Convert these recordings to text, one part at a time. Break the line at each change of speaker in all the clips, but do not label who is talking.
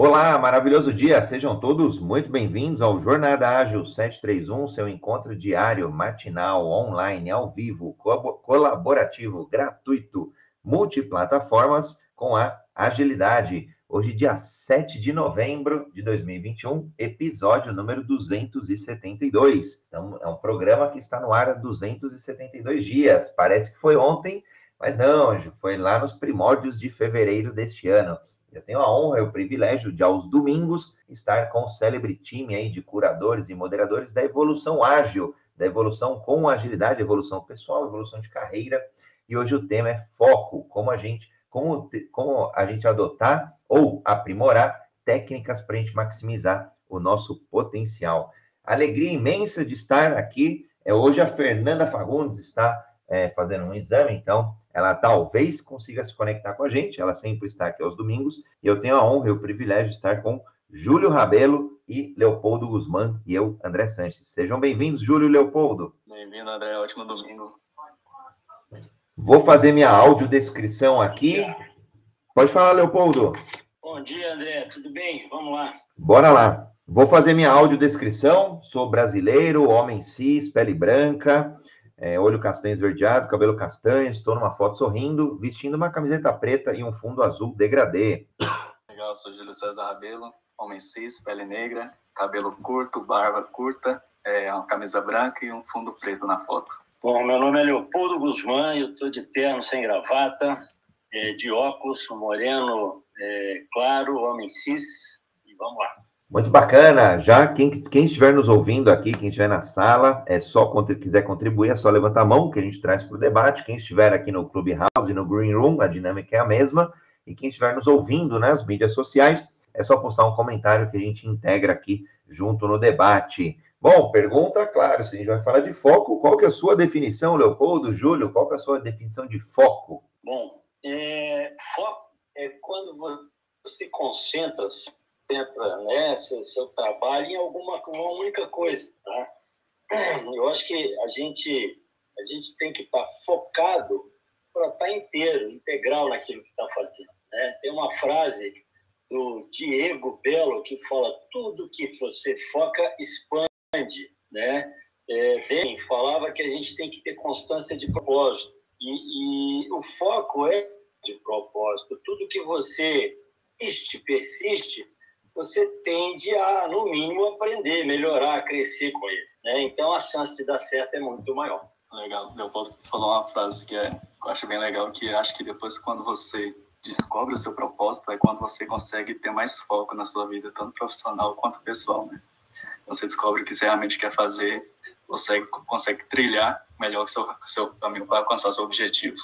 Olá, maravilhoso dia. Sejam todos muito bem-vindos ao Jornada Ágil 731, seu encontro diário, matinal, online, ao vivo, colaborativo, gratuito, multiplataformas com a agilidade. Hoje, dia 7 de novembro de 2021, episódio número 272. Então, é um programa que está no ar há 272 dias. Parece que foi ontem, mas não, foi lá nos primórdios de fevereiro deste ano. Eu tenho a honra e o privilégio de, aos domingos, estar com o célebre time aí de curadores e moderadores da evolução ágil, da evolução com agilidade, evolução pessoal, evolução de carreira. E hoje o tema é foco, como a gente, como, como a gente adotar ou aprimorar técnicas para a gente maximizar o nosso potencial. Alegria imensa de estar aqui. É, hoje a Fernanda Fagundes está é, fazendo um exame, então ela talvez consiga se conectar com a gente, ela sempre está aqui aos domingos, e eu tenho a honra e o privilégio de estar com Júlio Rabelo e Leopoldo Guzmán e eu, André Sanches. Sejam bem-vindos, Júlio e Leopoldo.
Bem-vindo, André, ótimo domingo.
Vou fazer minha audiodescrição aqui. Pode falar, Leopoldo.
Bom dia, André, tudo bem? Vamos lá.
Bora lá. Vou fazer minha audiodescrição. Sou brasileiro, homem cis, pele branca, é, olho castanho esverdeado, cabelo castanho, estou numa foto sorrindo, vestindo uma camiseta preta e um fundo azul degradê.
Legal, sou Júlio César Rabelo, homem cis, pele negra, cabelo curto, barba curta, é, uma camisa branca e um fundo preto na foto.
Bom, meu nome é Leopoldo Guzmán, eu estou de terno sem gravata, é, de óculos, moreno é, claro, homem cis, e vamos lá.
Muito bacana. Já quem, quem estiver nos ouvindo aqui, quem estiver na sala, é só quiser contribuir, é só levantar a mão que a gente traz para o debate. Quem estiver aqui no Clubhouse e no Green Room, a dinâmica é a mesma. E quem estiver nos ouvindo nas mídias sociais, é só postar um comentário que a gente integra aqui junto no debate. Bom, pergunta, claro, se a gente vai falar de foco, qual que é a sua definição, Leopoldo, Júlio, qual que é a sua definição de foco?
Bom, é, foco é quando você concentra concentra né, seu, seu trabalho em alguma uma única coisa. Tá? Eu acho que a gente, a gente tem que estar tá focado para estar tá inteiro, integral naquilo que está fazendo. Né? Tem uma frase do Diego Belo que fala tudo que você foca expande, né? É, bem, falava que a gente tem que ter constância de propósito e, e o foco é de propósito. Tudo que você persiste, persiste, você tende a, no mínimo, aprender, melhorar, crescer com ele. Né? Então, a chance de dar certo é muito maior.
Legal. Leopoldo falou uma frase que é, eu acho bem legal, que acho que depois, quando você descobre o seu propósito, é quando você consegue ter mais foco na sua vida, tanto profissional quanto pessoal, né? Você descobre o que você realmente quer fazer, você consegue trilhar melhor o seu, seu caminho para alcançar seu objetivo.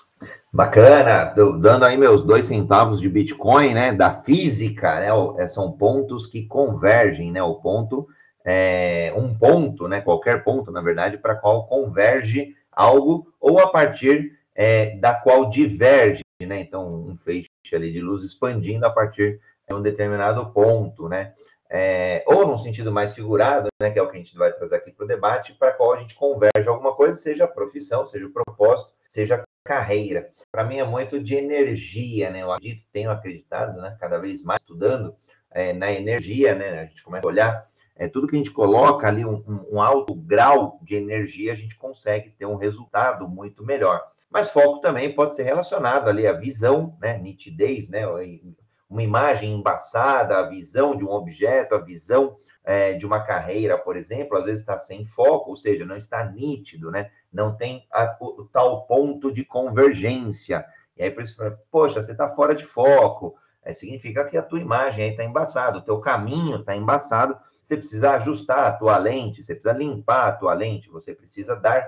Bacana, dando aí meus dois centavos de Bitcoin, né, da física, né, é, são pontos que convergem, né, o ponto é um ponto, né, qualquer ponto, na verdade, para qual converge algo ou a partir é, da qual diverge, né, então um feixe ali de luz expandindo a partir de um determinado ponto, né, é, ou num sentido mais figurado, né, que é o que a gente vai trazer aqui para o debate, para qual a gente converge alguma coisa, seja a profissão, seja o propósito, seja carreira. Para mim é muito de energia, né? Eu acredito, tenho acreditado, né, cada vez mais estudando é, na energia, né? A gente começa a olhar é, tudo que a gente coloca ali, um, um, alto grau de energia, a gente consegue ter um resultado muito melhor. Mas foco também pode ser relacionado ali à visão, né? Nitidez, né? uma imagem embaçada, a visão de um objeto, a visão é, de uma carreira, por exemplo, às vezes está sem foco, ou seja, não está nítido, né? Não tem a, o, tal ponto de convergência. E aí, por isso, poxa, você está fora de foco. É, significa que a tua imagem aí está embaçada, o teu caminho está embaçado. Você precisa ajustar a tua lente, você precisa limpar a tua lente, você precisa dar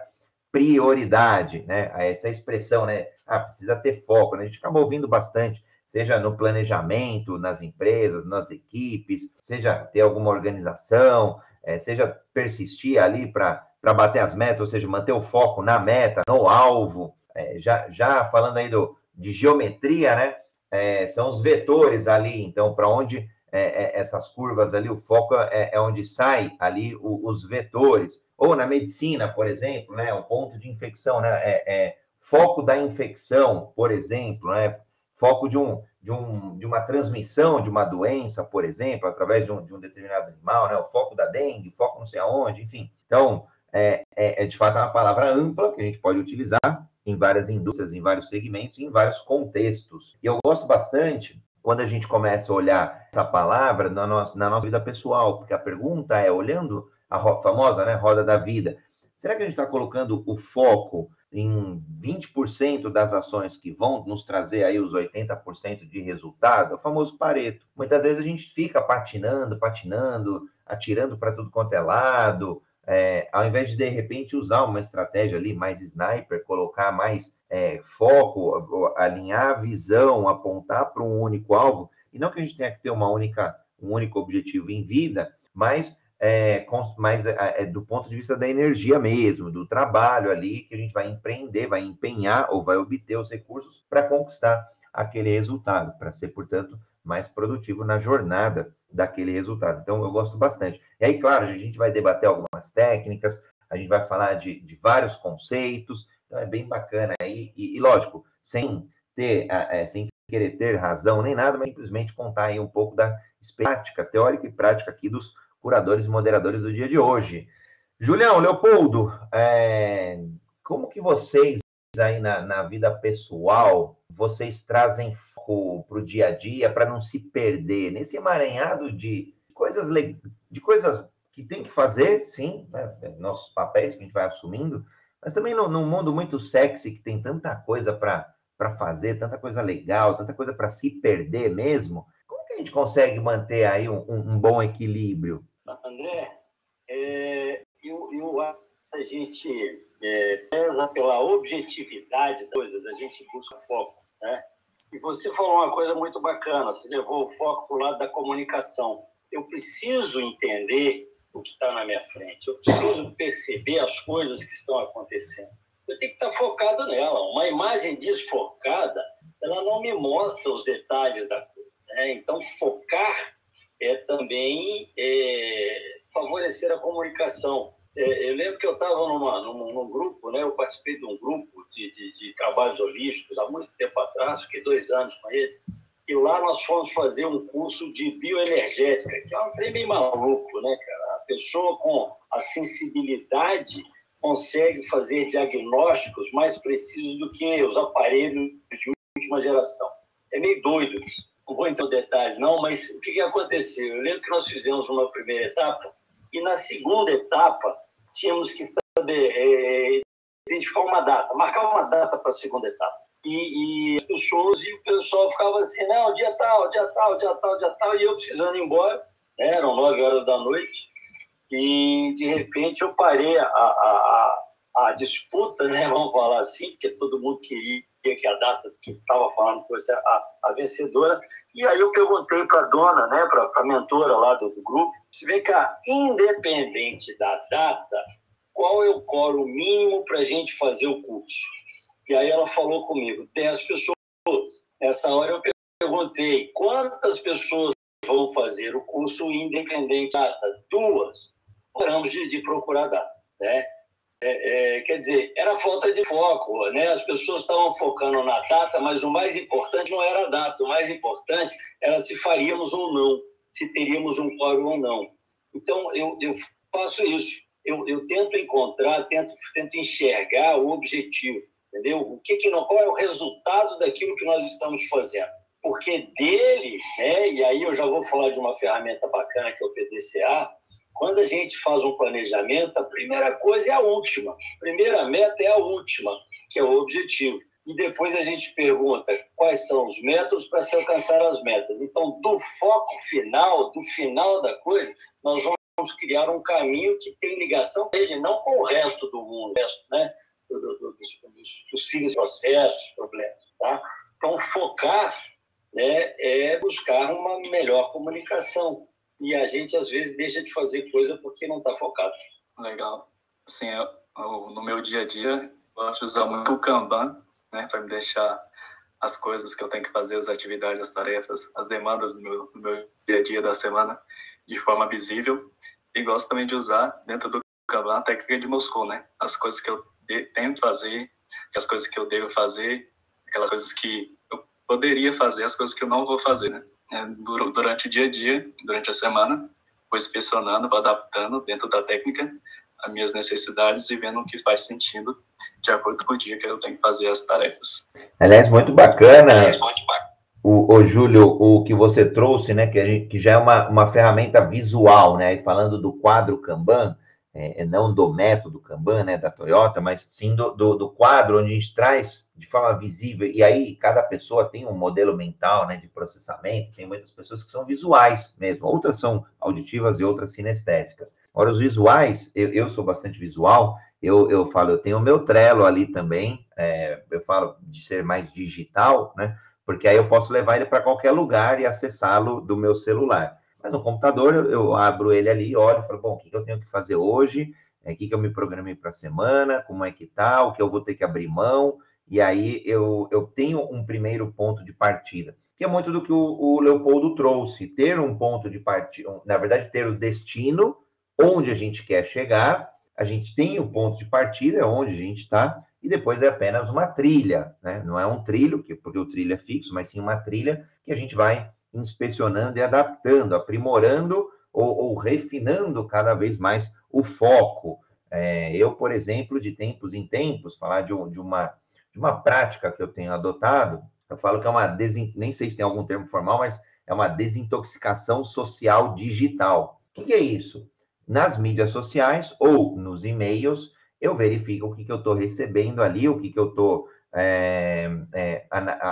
prioridade, né? Essa expressão, né? Ah, precisa ter foco, né? A gente acaba ouvindo bastante seja no planejamento, nas empresas, nas equipes, seja ter alguma organização, é, seja persistir ali para bater as metas, ou seja, manter o foco na meta, no alvo. É, já, já falando aí do, de geometria, né? É, são os vetores ali, então, para onde é, é, essas curvas ali, o foco é, é onde sai ali o, os vetores. Ou na medicina, por exemplo, né? O ponto de infecção, né? É, foco da infecção, por exemplo, né? Foco de, um, de, um, de uma transmissão de uma doença, por exemplo, através de um, de um determinado animal, né? O foco da dengue, foco não sei aonde, enfim. Então, é, é, é de fato uma palavra ampla que a gente pode utilizar em várias indústrias, em vários segmentos, em vários contextos. E eu gosto bastante quando a gente começa a olhar essa palavra na nossa, na nossa vida pessoal, porque a pergunta é, olhando a famosa né, roda da vida, será que a gente está colocando o foco em 20% das ações que vão nos trazer aí os 80% de resultado? É o famoso Pareto. Muitas vezes a gente fica patinando, patinando, atirando para tudo quanto é lado, é, ao invés de de repente usar uma estratégia ali mais sniper, colocar mais é, foco, alinhar a visão, apontar para um único alvo, e não que a gente tenha que ter uma única, um único objetivo em vida, mas é, mais é, é, do ponto de vista da energia mesmo, do trabalho ali que a gente vai empreender, vai empenhar ou vai obter os recursos para conquistar aquele resultado, para ser, portanto, mais produtivo na jornada daquele resultado. Então, eu gosto bastante. E aí, claro, a gente vai debater algumas técnicas, a gente vai falar de, de vários conceitos, então é bem bacana. E, e, e lógico, sem ter, é, sem querer ter razão nem nada, mas simplesmente contar aí um pouco da prática, teórica e prática aqui dos curadores e moderadores do dia de hoje. Julião, Leopoldo, é, como que vocês aí na, na vida pessoal, vocês trazem foco para o dia a dia para não se perder nesse emaranhado de coisas de coisas que tem que fazer, sim, né, nossos papéis que a gente vai assumindo, mas também no, num mundo muito sexy que tem tanta coisa para para fazer, tanta coisa legal, tanta coisa para se perder mesmo. Como que a gente consegue manter aí um, um bom equilíbrio?
André, é, eu, eu, a gente é, pesa pela objetividade das coisas, a gente busca foco, né? E você falou uma coisa muito bacana, você levou o foco para o lado da comunicação. Eu preciso entender o que está na minha frente, eu preciso perceber as coisas que estão acontecendo. Eu tenho que estar focado nela. Uma imagem desfocada, ela não me mostra os detalhes da coisa. Né? Então, focar é também é, favorecer a comunicação. É, eu lembro que eu estava num, num, grupo, né? eu participei de um grupo de, de, de, trabalhos holísticos há muito tempo atrás, fiquei dois anos com eles, e lá nós fomos fazer um curso de bioenergética, que é um trem bem maluco, né, cara? A pessoa com a sensibilidade consegue fazer diagnósticos mais precisos do que os aparelhos de última geração. É meio doido. Não vou entrar no detalhe, não, mas o que aconteceu? Eu lembro que nós fizemos uma primeira etapa, e na segunda etapa, tínhamos que saber é, identificar uma data, marcar uma data para a segunda etapa. E, e, as pessoas e o pessoal ficava assim, não, dia tal, dia tal, dia tal, dia tal, e eu precisando ir embora, né? eram nove horas da noite, e de repente eu parei a, a, a, a disputa, né? vamos falar assim, porque todo mundo queria que a data que estava falando fosse a, a, vencedora. E aí eu perguntei para a dona, né, para a mentora lá do, do grupo, se vem cá, independente da data, qual é o coro mínimo para a gente fazer o curso? E aí ela falou comigo, 10 pessoas. Nessa hora eu perguntei, quantas pessoas vão fazer o curso independente da data? Duas. Paramos de, procurar data, né? É, é, quer dizer, era falta de foco, né? As pessoas estavam focando na data, mas o mais importante não era a data, o mais importante era se faríamos ou não, se teríamos um quórum ou não. Então, eu, eu faço isso eu, eu tento encontrar, tento, tento enxergar o objetivo, entendeu? O que, que qual é o resultado daquilo que nós estamos fazendo? Porque dele, né, e aí eu já vou falar de uma ferramenta bacana que é o PDCA, quando a gente faz um planejamento, a primeira coisa é a última. A primeira meta é a última, que é o objetivo. E depois a gente pergunta quais são os métodos para se alcançar as metas. Então, do foco final, do final da coisa, nós vamos criar um caminho que tem ligação dele, não com o resto do mundo, né? Do, do, do, dos possíveis processos, problemas. Tá? Então, focar né, é buscar uma melhor comunicação. E a gente, às vezes, deixa de fazer coisa porque não está focado.
Legal. Assim, eu, eu, no meu dia a dia, eu gosto de usar muito o Kanban né, para me deixar as coisas que eu tenho que fazer, as atividades, as tarefas, as demandas do meu, do meu dia a dia da semana de forma visível e gosto também de usar dentro do Kanban a técnica de Moscou, né? As coisas que eu tento fazer, as coisas que eu devo fazer, aquelas coisas que eu poderia fazer, as coisas que eu não vou fazer, né? É, durante o dia a dia, durante a semana, vou inspecionando, vou adaptando dentro da técnica as minhas necessidades e vendo o que faz sentido de acordo com o dia que eu tenho que fazer as tarefas.
Aliás, muito bacana. Aliás, muito bacana o, o Júlio, o que você trouxe, né, que, gente, que já é uma, uma ferramenta visual, né, falando do quadro Kanban, é, é, não do método Kanban, né, da Toyota, mas sim do, do, do, quadro, onde a gente traz de forma visível, e aí cada pessoa tem um modelo mental, né, de processamento, tem muitas pessoas que são visuais mesmo, outras são auditivas e outras sinestésicas. Agora, os visuais, eu, eu sou bastante visual, eu, eu falo, eu tenho o meu Trello ali também, é, eu falo de ser mais digital, né, porque aí eu posso levar ele para qualquer lugar e acessá-lo do meu celular. Mas no computador eu, eu abro ele ali, olho falo, bom, o que, eu tenho que fazer hoje? É, o que, que eu me programei para a semana? Como é que tá? O que eu vou ter que abrir mão? E aí eu, eu tenho um primeiro ponto de partida, que é muito do que o, o Leopoldo trouxe, ter um ponto de partida, na verdade, ter o destino, onde a gente quer chegar, a gente tem o ponto de partida, onde a gente está, e depois é apenas uma trilha, né? Não é um trilho, porque o trilho é fixo, mas sim uma trilha que a gente vai inspecionando e adaptando, aprimorando ou, ou refinando cada vez mais o foco. É, eu, por exemplo, de tempos em tempos, falar de, de, uma, de uma prática que eu tenho adotado, eu falo que é uma, desin... nem sei se tem algum termo formal, mas é uma desintoxicação social digital. O que, é isso? Nas mídias sociais ou nos e-mails, eu verifico o que, que eu estou recebendo ali, o que, que eu estou é, é,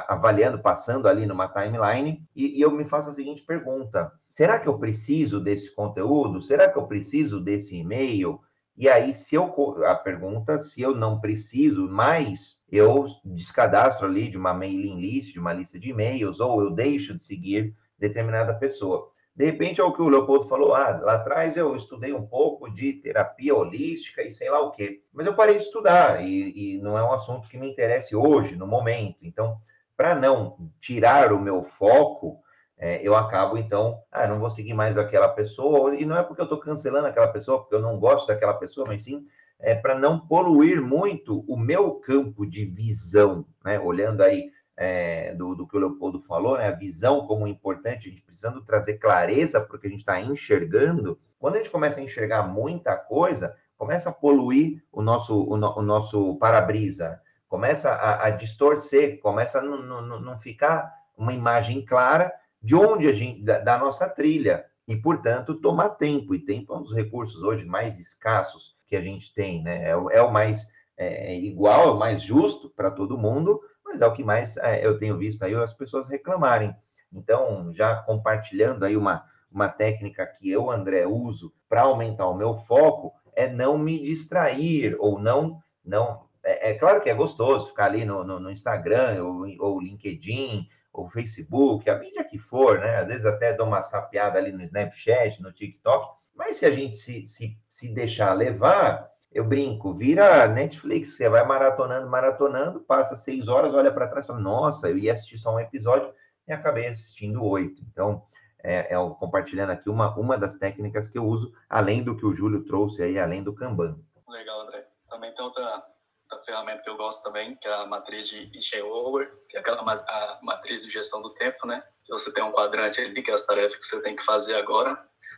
avaliando, passando ali numa timeline, e, e, eu me faço a seguinte pergunta: será que eu preciso desse conteúdo? Será que eu preciso desse e-mail? E aí, se eu a pergunta, se eu não preciso mais, eu descadastro ali de uma mailing list, de uma lista de e-mails, ou eu deixo de seguir determinada pessoa. De repente, é o que o Leopoldo falou, ah, lá atrás eu estudei um pouco de terapia holística e sei lá o quê. Mas eu parei de estudar e, e não é um assunto que me interesse hoje, no momento. Então, para não tirar o meu foco, é, eu acabo, então, ah, não vou seguir mais aquela pessoa. E não é porque eu estou cancelando aquela pessoa, porque eu não gosto daquela pessoa, mas sim é, para não poluir muito o meu campo de visão, né? Olhando aí é, do, do, que o Leopoldo falou, né? A visão como importante, a gente precisando trazer clareza para o que a gente está enxergando. Quando a gente começa a enxergar muita coisa, começa a poluir o nosso, o, no, o nosso para-brisa, começa a, a, distorcer, começa a não ficar uma imagem clara de onde a gente, da, da nossa trilha. E, portanto, tomar tempo. E tempo é um dos recursos hoje mais escassos que a gente tem, né? É, o, é o mais é igual, é o mais justo para todo mundo, mas é o que mais é, eu tenho visto aí as pessoas reclamarem. Então, já compartilhando aí uma, uma técnica que eu, André, uso para aumentar o meu foco, é não me distrair, ou não. não é, é claro que é gostoso ficar ali no, no, no Instagram, ou, ou LinkedIn, ou Facebook, a mídia que for, né? Às vezes até dou uma sapeada ali no Snapchat, no TikTok, mas se a gente se, se, se deixar levar, eu brinco, vira Netflix, você vai maratonando, maratonando, passa seis horas, olha para trás e fala, nossa, eu ia assistir só um episódio e acabei assistindo oito. Então, é, é compartilhando aqui uma, uma das técnicas que eu uso, além do que o Júlio trouxe aí, além do Kanban.
Legal, André. Também tem outra, outra ferramenta que eu gosto também, que é a matriz de Eisenhower, que é aquela a matriz de gestão do tempo, né? Você tem um quadrante ali, que é as tarefas que você tem que fazer agora,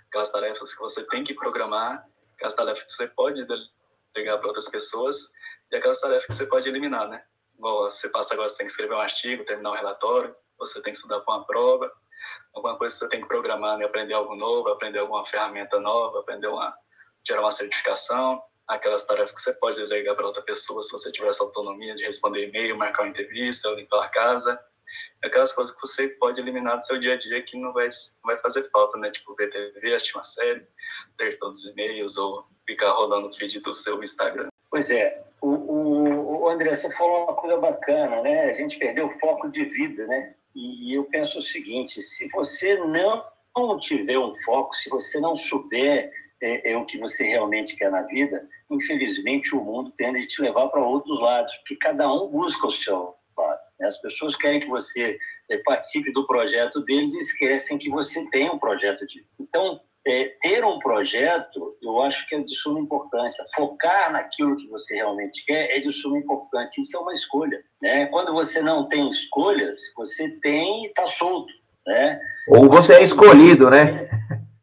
aquelas tarefas que você tem que programar, aquelas tarefas que você pode pegar para outras pessoas e aquelas tarefas que você pode eliminar, né? Você passa agora, você tem que escrever um artigo, terminar um relatório, você tem que estudar para uma prova, alguma coisa que você tem que programar, né? aprender algo novo, aprender alguma ferramenta nova, aprender uma, tirar uma certificação, aquelas tarefas que você pode delegar para outra pessoa se você tiver essa autonomia de responder e-mail, marcar uma entrevista, limpar a casa, aquelas coisas que você pode eliminar do seu dia a dia que não vai, não vai fazer falta, né? Tipo, ver TV, assistir uma série, ter todos os e-mails ou ficar rolando o feed do seu Instagram.
Pois é. O, o, o André, você falou uma coisa bacana, né? A gente perdeu o foco de vida, né? E eu penso o seguinte, se você não tiver um foco, se você não souber é, é, o que você realmente quer na vida, infelizmente o mundo tende a te levar para outros lados, porque cada um busca o seu lado. Né? As pessoas querem que você é, participe do projeto deles e esquecem que você tem um projeto de vida. Então, é, ter um projeto, eu acho que é de suma importância. Focar naquilo que você realmente quer é de suma importância. Isso é uma escolha. Né? Quando você não tem escolhas, você tem e está solto. Né?
Ou você é escolhido, né?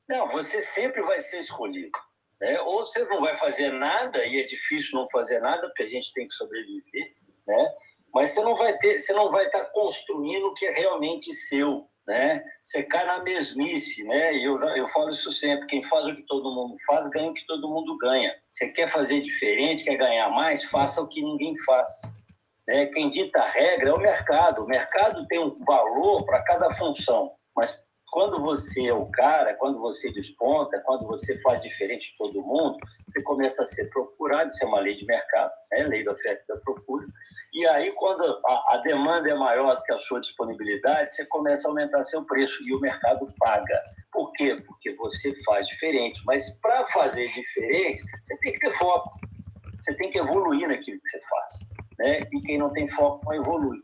Não, você sempre vai ser escolhido. Né? Ou você não vai fazer nada, e é difícil não fazer nada, porque a gente tem que sobreviver, né? mas você não vai ter, você não vai estar tá construindo o que é realmente seu né? Você cai na mesmice, né? Eu, eu falo isso sempre: quem faz o que todo mundo faz, ganha o que todo mundo ganha. Você quer fazer diferente, quer ganhar mais, faça o que ninguém faz. Né? Quem dita a regra é o mercado. O mercado tem um valor para cada função, mas quando você é o cara, quando você desponta, quando você faz diferente de todo mundo, você começa a ser procurado, isso é uma lei de mercado, é lei da oferta e da procura. E aí, quando a, a, demanda é maior do que a sua disponibilidade, você começa a aumentar seu preço e o mercado paga. Por quê? Porque você faz diferente. Mas para fazer diferente, você tem que ter foco. Você tem que evoluir naquilo que você faz. Né? E quem não tem foco não evolui.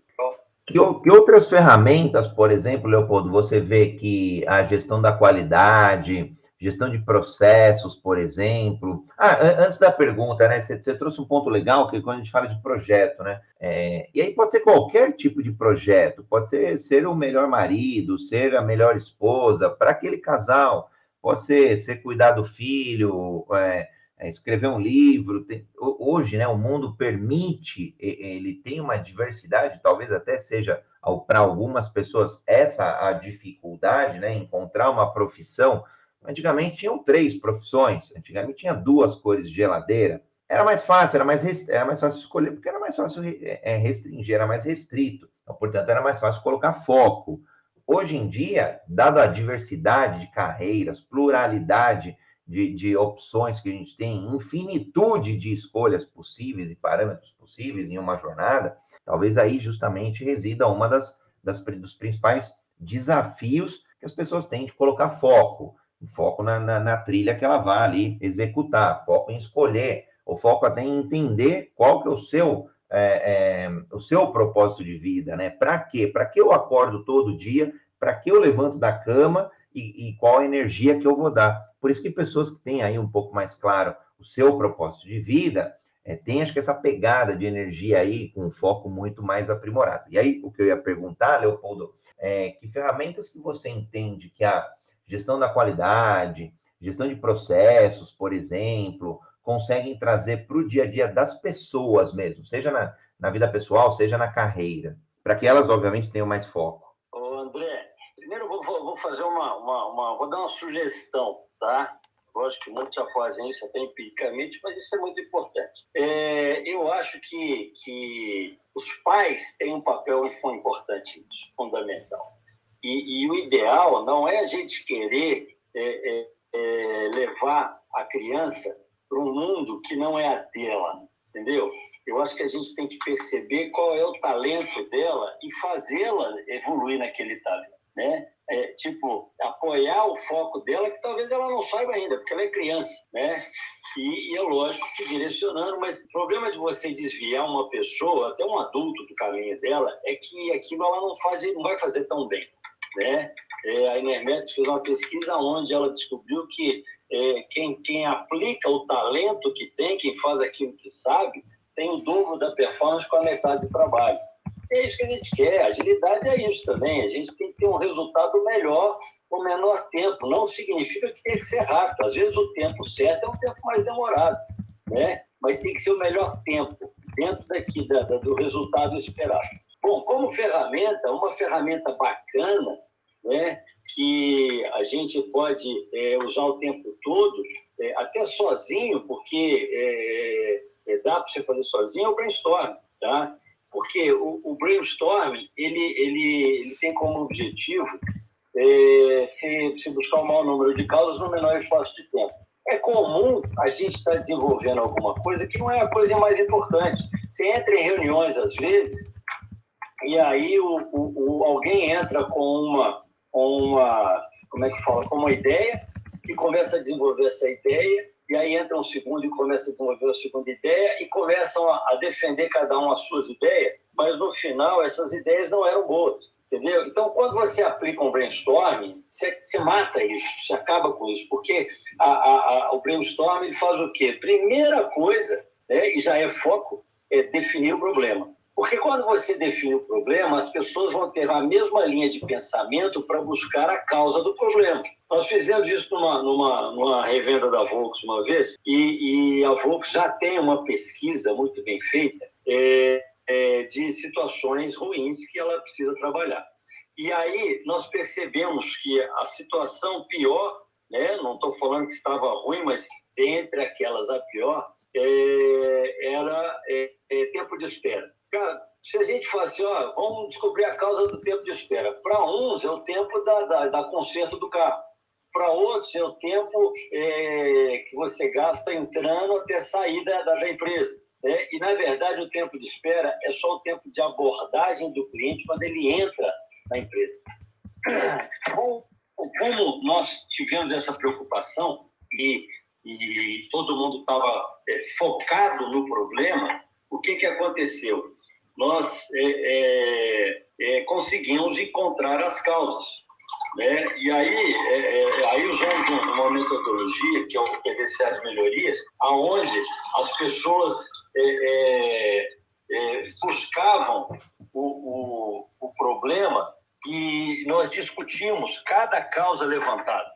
Que, outras ferramentas, por exemplo, Leopoldo, você vê que a gestão da qualidade, gestão de processos, por exemplo. Ah, antes da pergunta, né? Você, você, trouxe um ponto legal, que quando a gente fala de projeto, né? É, e aí pode ser qualquer tipo de projeto, pode ser ser o melhor marido, ser a melhor esposa para aquele casal, pode ser ser cuidar do filho, é, é, escrever um livro. Tem, hoje, né, o mundo permite, ele tem uma diversidade, talvez até seja para algumas pessoas essa a dificuldade, né, encontrar uma profissão. Antigamente tinham três profissões, antigamente tinha duas cores de geladeira. Era mais fácil, era mais, era mais fácil escolher, porque era mais fácil é, restringir, era mais restrito. Então, portanto, era mais fácil colocar foco. Hoje em dia, dada a diversidade de carreiras, pluralidade de, de opções que a gente tem, infinitude de escolhas possíveis e parâmetros possíveis em uma jornada, talvez aí justamente resida uma das, das dos principais desafios que as pessoas têm de colocar foco, foco na, na, na trilha que ela vai ali executar, foco em escolher, o foco até em entender qual que é o seu é, é, o seu propósito de vida, né? Para quê? Para que eu acordo todo dia? Para que eu levanto da cama e, e, qual a energia que eu vou dar? Por isso que pessoas que têm aí um pouco mais claro o seu propósito de vida, é, tem acho que essa pegada de energia aí com um foco muito mais aprimorado. E aí, o que eu ia perguntar, Leopoldo, é que ferramentas que você entende que a gestão da qualidade, gestão de processos, por exemplo, conseguem trazer para o dia a dia das pessoas mesmo, seja na, na vida pessoal, seja na carreira, para que elas, obviamente, tenham mais foco.
Ô, André, primeiro eu vou, vou fazer uma, uma, uma, vou dar uma sugestão tá? Lógico que muitos já fazem isso até empiricamente, mas isso é muito importante. É, eu acho que, que os pais têm um papel importante, fundamental. E, e o ideal não é a gente querer é, é, é levar a criança para um mundo que não é a dela, entendeu? Eu acho que a gente tem que perceber qual é o talento dela e fazê-la evoluir naquele talento, né? É, tipo, apoiar o foco dela, que talvez ela não saiba ainda, porque ela é criança, né? E, e, é lógico que direcionando, mas o problema de você desviar uma pessoa, até um adulto do caminho dela, é que aquilo ela não, faz, não vai fazer tão bem, né? É, a Inermet fez uma pesquisa onde ela descobriu que é, quem, quem aplica o talento que tem, quem faz aquilo que sabe, tem o dobro da performance com a metade do trabalho. É isso que a gente quer. Agilidade é isso também. A gente tem que ter um resultado melhor com menor tempo. Não significa que tem que ser rápido. Às vezes o tempo certo é um tempo mais demorado, né? Mas tem que ser o melhor tempo dentro daqui da, da, do resultado esperado. Bom, como ferramenta, uma ferramenta bacana, né? Que a gente pode é, usar o tempo todo, é, até sozinho, porque é, é dá para você fazer sozinho, é o brainstorm, tá? Porque o, o brainstorm ele, ele, ele tem como objetivo é, se, se buscar o maior número de causas no menor espaço de tempo. É comum a gente estar tá desenvolvendo alguma coisa que não é a coisa mais importante. Você entra em reuniões, às vezes, e aí o, o, o alguém entra com uma, uma, como é que fala, com uma ideia e começa a desenvolver essa ideia e aí entra um segundo e começa a desenvolver a segunda ideia e começam a, defender cada um as suas ideias, mas no final essas ideias não eram boas. Entendeu? Então, quando você aplica um brainstorming, você, você mata isso, você acaba com isso, porque a, a, a, o brainstorming faz o quê? Primeira coisa, né, e já é foco, é definir o problema. Porque quando você define o problema, as pessoas vão ter a mesma linha de pensamento para buscar a causa do problema. Nós fizemos isso numa, numa, numa revenda da Volks uma vez, e, e a Volks já tem uma pesquisa muito bem feita é, é, de situações ruins que ela precisa trabalhar. E aí nós percebemos que a situação pior, né, não estou falando que estava ruim, mas dentre aquelas a pior, é, era é, é, tempo de espera. Cara, se a gente fosse, ó, vamos descobrir a causa do tempo de espera. Para uns é o tempo da, da, da conserto do carro. Para outros é o tempo é, que você gasta entrando até sair da, da, empresa. Né? E, na verdade, o tempo de espera é só o tempo de abordagem do cliente quando ele entra na empresa. Como nós tivemos essa preocupação e, e todo mundo estava é, focado no problema, o que, que aconteceu? nós é, conseguimos encontrar as causas. Né? E aí, é, é, aí usamos uma metodologia, que é o PDCA de melhorias, aonde as pessoas é, buscavam o, o, o problema e nós discutimos cada causa levantada.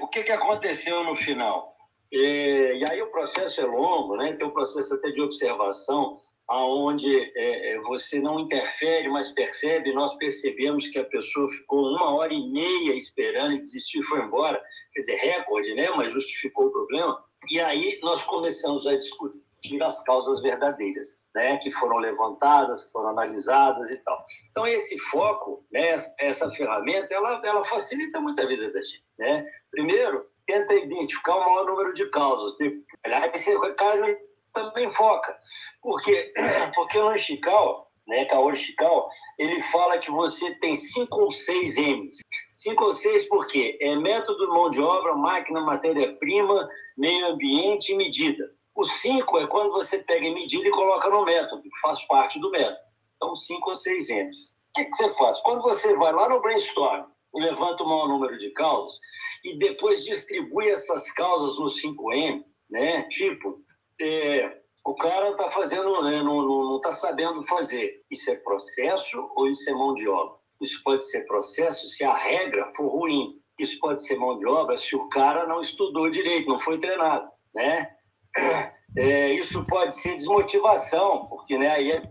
o que, que aconteceu no final? e aí o processo é longo, né? tem um processo até de observação, aonde é, é, você não interfere, mas percebe. Nós percebemos que a pessoa ficou uma hora e meia esperando e desistiu e foi embora. Quer dizer, recorde, né? Mas justificou o problema. E aí nós começamos a discutir as causas verdadeiras, né? Que foram levantadas, que foram analisadas e tal. Então esse foco, né? Essa ferramenta, ela, ela facilita muito a vida da gente, né? Primeiro, tenta identificar o maior número de causas. Aliás, esse cara também foca. Por quê? Porque no Chical, né, Kaori Chical, ele fala que você tem cinco ou seis M's. Cinco ou seis por quê? É método, mão de obra, máquina, matéria-prima, meio ambiente e medida. O cinco é quando você pega em medida e coloca no método, que faz parte do método. Então, cinco ou seis M's. O que, que você faz? Quando você vai lá no brainstorm, levanta o maior número de causas e depois distribui essas causas no 5M, né? Tipo, é, o cara está fazendo, né, não está sabendo fazer. Isso é processo ou isso é mão de obra? Isso pode ser processo se a regra for ruim. Isso pode ser mão de obra se o cara não estudou direito, não foi treinado, né? É, isso pode ser desmotivação, porque né, aí é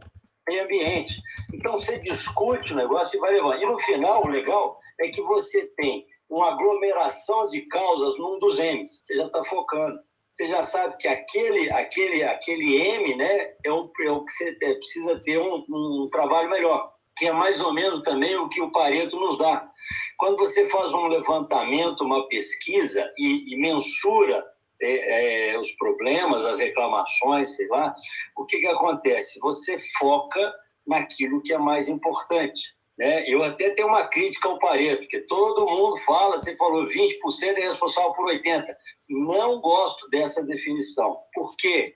meio ambiente. Então você discute o negócio e vai levando. E no final, o legal é que você tem uma aglomeração de causas num dos M's. Você já está focando você já sabe que aquele, aquele, aquele M né, é, o, é o que você é, precisa ter um, um trabalho melhor, que é mais ou menos também o que o Pareto nos dá. Quando você faz um levantamento, uma pesquisa e, e mensura é, é, os problemas, as reclamações, sei lá, o que, que acontece? Você foca naquilo que é mais importante. Né? Eu até tenho uma crítica ao Pareto, porque todo mundo fala, você falou 20% é responsável por 80%. Não gosto dessa definição. Por quê?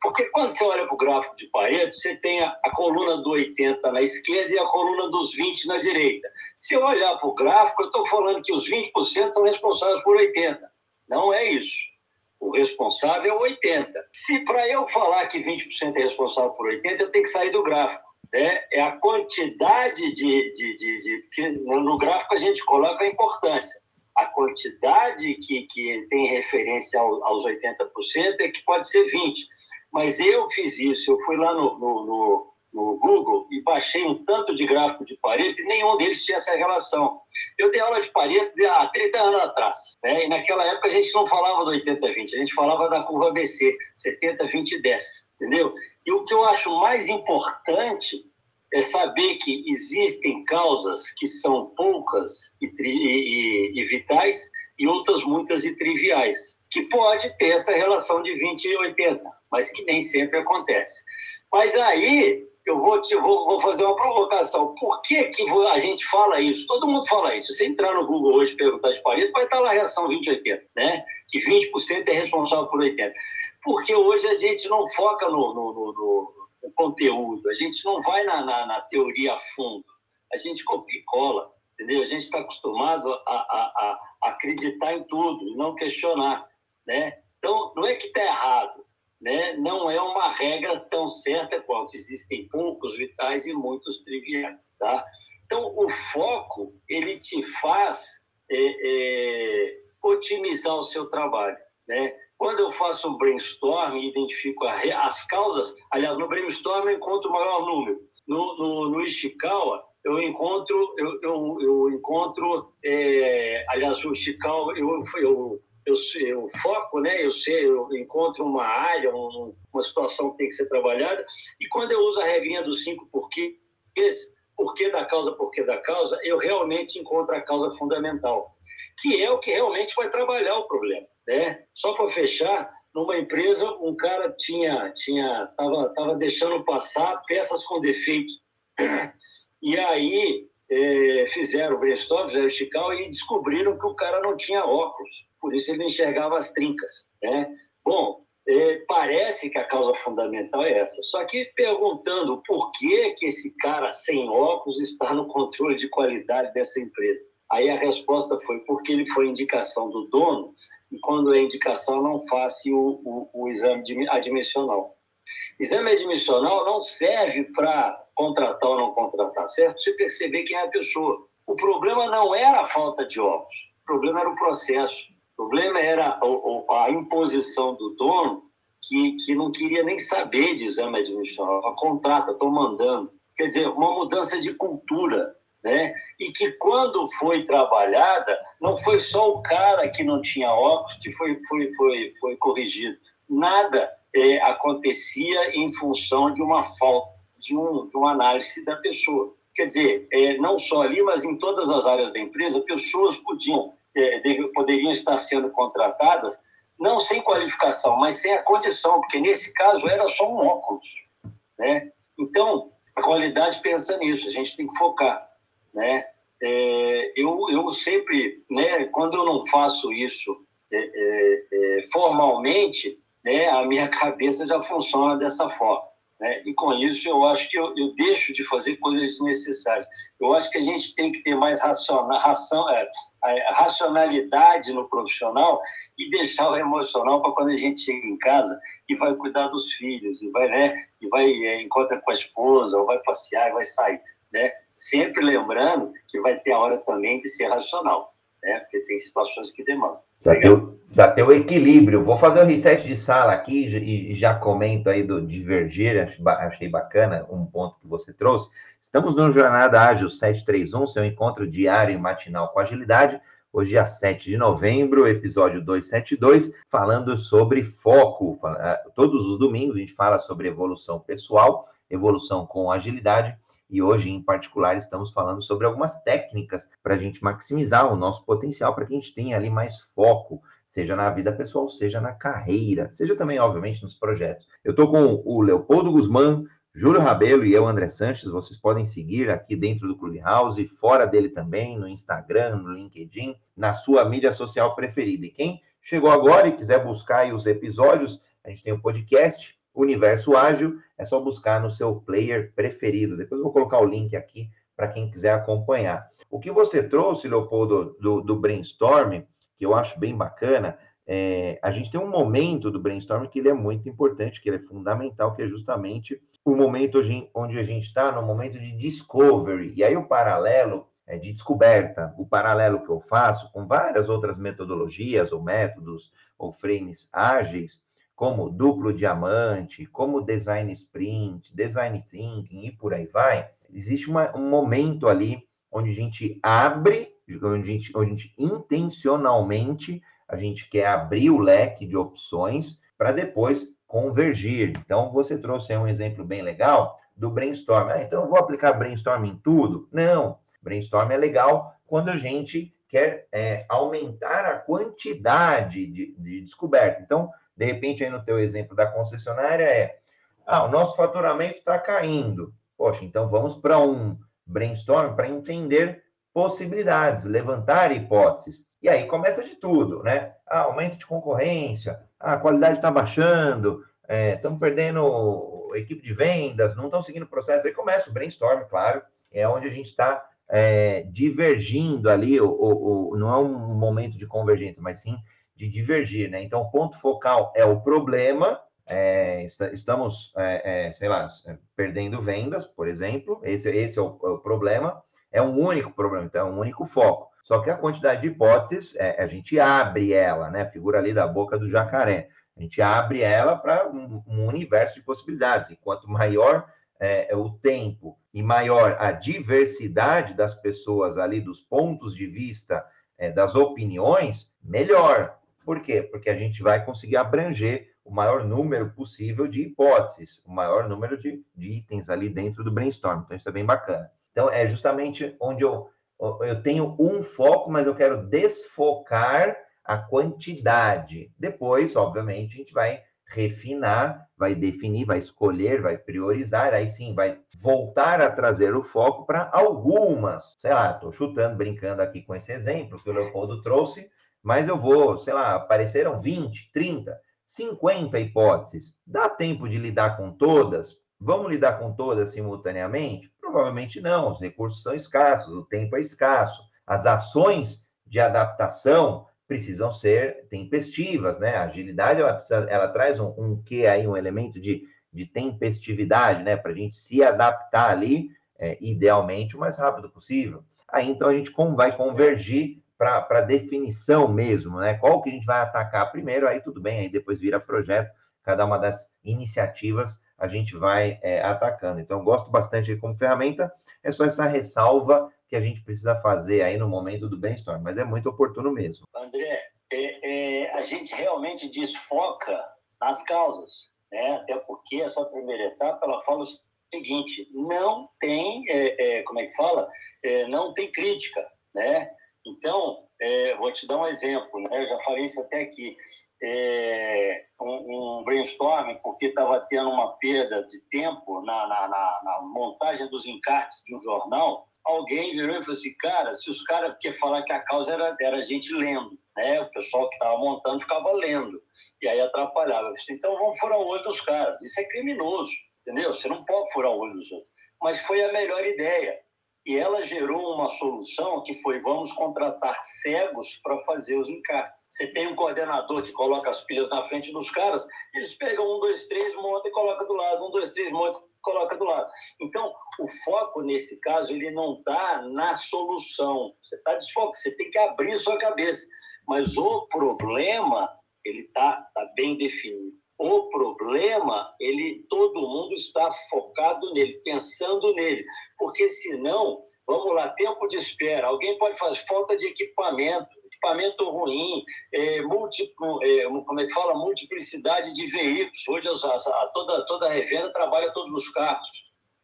Porque quando você olha para o gráfico de Pareto, você tem a, a, coluna do 80 na esquerda e a coluna dos 20 na direita. Se eu olhar para o gráfico, eu estou falando que os 20% são responsáveis por 80%. Não é isso. O responsável é 80%. Se para eu falar que 20% é responsável por 80%, eu tenho que sair do gráfico né, é a quantidade de, de, de, de, que no gráfico a gente coloca a importância. A quantidade que, que tem referência ao, aos 80% é que pode ser 20%. Mas eu fiz isso, eu fui lá no, no, no no Google e baixei um tanto de gráfico de Pareto e nenhum deles tinha essa relação. Eu dei aula de Pareto há 30 anos atrás, né? e naquela época a gente não falava do 80-20, a gente falava da curva BC, 70-20-10, entendeu? E o que eu acho mais importante é saber que existem causas que são poucas e, e, e, e vitais e outras muitas e triviais, que pode ter essa relação de 20 e 80, mas que nem sempre acontece. Mas aí eu vou, te, vou, vou fazer uma provocação. Por que, que a gente fala isso? Todo mundo fala isso. Se entrar no Google hoje e perguntar de parede, vai estar lá a reação 2080, né? Que 20% é responsável por 80%. Porque hoje a gente não foca no, no, no, no conteúdo, a gente não vai na, na, na teoria a fundo. a gente copia e cola, entendeu? A gente está acostumado a, a, a, acreditar em tudo e não questionar, né? Então, não é que está errado, né? não é uma regra tão certa quanto existem poucos vitais e muitos triviais. Tá? Então, o foco ele te faz é, é, otimizar o seu trabalho. Né? Quando eu faço um brainstorm e identifico as causas, aliás, no brainstorm eu encontro o maior número. No, no, no Ishikawa, eu encontro, eu, eu, eu encontro, é, aliás, o Ishikawa, eu, eu eu, eu foco, né? Eu sei, eu encontro uma área, um, uma situação que tem que ser trabalhada. E quando eu uso a regrinha dos cinco porquês, porquê da causa, porquê da causa, eu realmente encontro a causa fundamental, que é o que realmente vai trabalhar o problema, né? Só para fechar, numa empresa, um cara tinha tinha tava tava deixando passar peças com defeito. E aí é, fizeram o brainstorm, fizeram o Chical e descobriram que o cara não tinha óculos por isso ele enxergava as trincas. Né? Bom, é, parece que a causa fundamental é essa. Só que perguntando por que, que esse cara sem óculos está no controle de qualidade dessa empresa. Aí a resposta foi porque ele foi indicação do dono e quando é indicação não faça o, o, o exame admissional. Exame admissional não serve para contratar ou não contratar, certo? Você perceber quem é a pessoa. O problema não era a falta de óculos, o problema era o processo. O problema era a, imposição do dono, que, que não queria nem saber de exame administrativa, contrata, estou mandando. Quer dizer, uma mudança de cultura, né? E que quando foi trabalhada, não foi só o cara que não tinha óculos que foi, foi, foi, foi corrigido. Nada é, acontecia em função de uma falta de, um, de uma análise da pessoa. Quer dizer, é, não só ali, mas em todas as áreas da empresa, pessoas podiam poderiam estar sendo contratadas, não sem qualificação, mas sem a condição, porque nesse caso era só um óculos. Né? Então, a qualidade pensa nisso, a gente tem que focar. Né? É, eu, eu sempre, né, quando eu não faço isso é, é, é formalmente, né, a minha cabeça já funciona dessa forma. Né? E com isso eu acho que eu, eu, deixo de fazer coisas desnecessárias. Eu acho que a gente tem que ter mais raciona, ração, é, racionalidade no profissional e deixar o emocional para quando a gente chega em casa e vai cuidar dos filhos e vai né e vai é, encontra com a esposa ou vai passear e vai sair né? Sempre lembrando que vai ter a hora também de ser racional né? Porque tem situações que demandam
precisa ter, precisa ter o equilíbrio. Vou fazer o um reset de sala aqui e já comento aí do divergir achei bacana um ponto que você trouxe. Estamos no jornada ágil 731 seu encontro diário e matinal com agilidade. Hoje, dia 7 de novembro, episódio 272, falando sobre foco. Eh, todos os domingos a gente fala sobre evolução pessoal, evolução com agilidade, e hoje, em particular, estamos falando sobre algumas técnicas para a gente maximizar o nosso potencial, para que a gente tenha ali mais foco, seja na vida pessoal, seja na carreira, seja também, obviamente, nos projetos. Eu estou com o Leopoldo Guzmán, Júlio Rabelo e eu, André Sanches, vocês podem seguir aqui dentro do Clubhouse, fora dele também, no Instagram, no LinkedIn, na sua mídia social preferida. E quem chegou agora e quiser buscar os episódios, a gente tem o podcast Universo Ágil, é só buscar no seu player preferido. Depois eu vou colocar o link aqui para quem quiser acompanhar. O que você trouxe, Leopoldo, do, do brainstorm, que eu acho bem bacana, é, a gente tem um momento do brainstorm que ele é muito importante, que ele é fundamental, que é justamente o momento onde a gente está, no momento de discovery. E aí o paralelo é de descoberta, o paralelo que eu faço com várias outras metodologias ou métodos ou frames ágeis, como duplo diamante, como design sprint, design thinking e por aí vai, existe uma, um momento ali onde a gente abre, onde a gente, onde a gente intencionalmente a gente quer abrir o leque de opções para depois convergir. Então, você trouxe um exemplo bem legal do brainstorm. Ah, então eu vou aplicar brainstorm em tudo? Não. Brainstorm é legal quando a gente quer é, aumentar a quantidade de, de descoberta. Então, de repente, aí no teu exemplo da concessionária é, ah, o nosso faturamento está caindo. Poxa, então vamos para um brainstorm para entender possibilidades, levantar hipóteses. E aí começa de tudo, né? Ah, aumento de concorrência, ah, a qualidade está baixando, estamos é, perdendo equipe de vendas, não estão seguindo o processo. Aí começa o brainstorm, claro, é onde a gente está é, divergindo ali, o, não é um momento de convergência, mas sim de divergir, né? Então, o ponto focal é o problema, é, estamos, é, é, sei lá, perdendo vendas, por exemplo, esse, esse é o, é o, problema, é um único problema, então é um único foco. Só que a quantidade de hipóteses, é, a gente abre ela, né? A figura ali da boca do jacaré. A gente abre ela para um, um, universo de possibilidades. E quanto maior é, o tempo e maior a diversidade das pessoas ali, dos pontos de vista, é, das opiniões, melhor. Por quê? Porque a gente vai conseguir abranger o maior número possível de hipóteses, o maior número de, de itens ali dentro do brainstorm. Então, isso é bem bacana. Então, é justamente onde eu, eu tenho um foco, mas eu quero desfocar a quantidade. Depois, obviamente, a gente vai refinar, vai definir, vai escolher, vai priorizar, aí sim vai voltar a trazer o foco para algumas. Sei lá, estou chutando, brincando aqui com esse exemplo que o Leopoldo trouxe, mas eu vou, sei lá, apareceram 20, 30, 50 hipóteses. Dá tempo de lidar com todas? Vamos lidar com todas simultaneamente? Provavelmente não, os recursos são escassos, o tempo é escasso. As ações de adaptação precisam ser tempestivas, né? A agilidade, ela, precisa, ela traz um, um que aí, um elemento de, de tempestividade, né? Para a gente se adaptar ali, é, idealmente, o mais rápido possível. Aí, então, a gente vai convergir para definição mesmo, né? Qual que a gente vai atacar primeiro, aí tudo bem, aí depois vira projeto, cada uma das iniciativas a gente vai é, atacando. Então, gosto bastante como ferramenta, é só essa ressalva que a gente precisa fazer aí no momento do brainstorm, mas é muito oportuno mesmo.
André, é, é, a gente realmente desfoca nas causas, né? até porque essa primeira etapa ela fala o seguinte: não tem, é, é, como é que fala? É, não tem crítica, né? Então, vou te dar um exemplo, né? Eu já falei isso até aqui é, um, um brainstorming, porque estava tendo uma perda de tempo na, na, na, na, montagem dos encartes de um jornal, alguém virou e falou assim, cara, se os caras querem falar que a causa era, era a gente lendo, né? o pessoal que estava montando ficava lendo, e aí atrapalhava. Disse, então vamos furar o olho dos caras, isso é criminoso, entendeu? Você não pode furar o olho dos outros. Mas foi a melhor ideia e ela gerou uma solução que foi vamos contratar cegos para fazer os encartes. Você tem um coordenador que coloca as pilhas na frente dos caras, eles pegam um, dois, três, monta e coloca do lado, um, dois, três, monta e coloca do lado. Então, o foco nesse caso, ele não está na solução. Você está desfoque, você tem que abrir sua cabeça. Mas o problema, ele está tá bem definido. O problema, ele todo mundo está focado nele, pensando nele, porque senão, vamos lá, tempo de espera. Alguém pode fazer falta de equipamento, equipamento ruim, é, múltiplo, é, como é que fala, multiplicidade de veículos. Hoje a, a, toda toda a revenda trabalha todos os carros,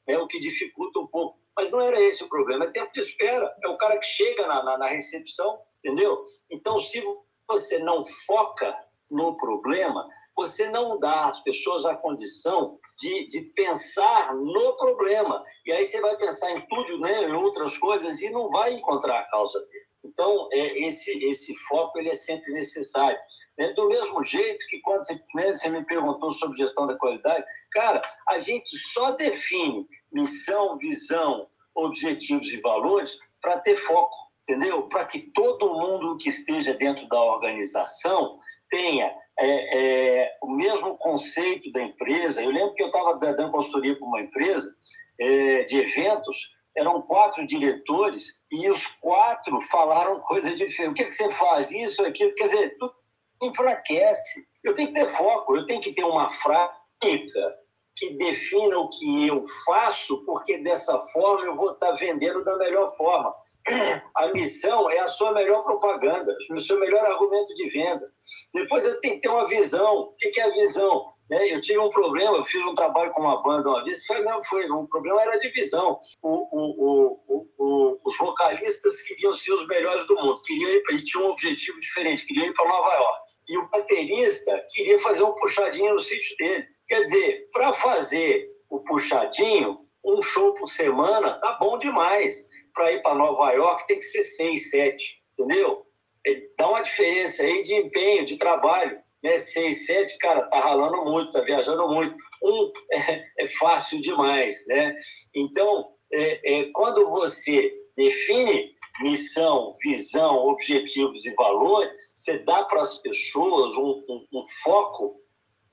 é o que dificulta um pouco. Mas não era esse o problema, é tempo de espera. É o cara que chega na, na, na recepção, entendeu? Então, se você não foca no problema, você não dá às pessoas a condição de, de pensar no problema. E aí você vai pensar em tudo, né, em outras coisas, e não vai encontrar a causa dele. Então, é, esse, esse foco ele é sempre necessário. É, do mesmo jeito que quando você, né, você me perguntou sobre gestão da qualidade, cara, a gente só define missão, visão, objetivos e valores para ter foco entendeu? Para que todo mundo que esteja dentro da organização tenha é, é, o mesmo conceito da empresa. Eu lembro que eu estava dando consultoria para uma empresa é, de eventos, eram quatro diretores e os quatro falaram coisas diferentes. O que, é que você faz? Isso, aquilo. Quer dizer, tudo enfraquece. Eu tenho que ter foco, eu tenho que ter uma prática que defina o que eu faço, porque dessa forma eu vou estar vendendo da melhor forma. A missão é a sua melhor propaganda, o seu melhor argumento de venda. Depois eu tenho que ter uma visão. O que é a visão? Né, eu tive um problema, eu fiz um trabalho com uma banda uma vez, foi mesmo, foi, um problema era a divisão. O, o, o, o, os vocalistas queriam ser os melhores do mundo, queriam ir, eles tinham um objetivo diferente, queriam ir para Nova York. E o baterista queria fazer um puxadinho no sítio dele. Quer dizer, para fazer o puxadinho, um show por semana tá bom demais. Para ir para Nova York tem que ser seis, sete, entendeu? É, dá uma diferença aí de empenho, de trabalho. Né? Seis, sete, cara, tá ralando muito, tá viajando muito. Um é, é fácil demais, né? Então, é, é, quando você define missão, visão, objetivos e valores, você dá para as pessoas um, um, um foco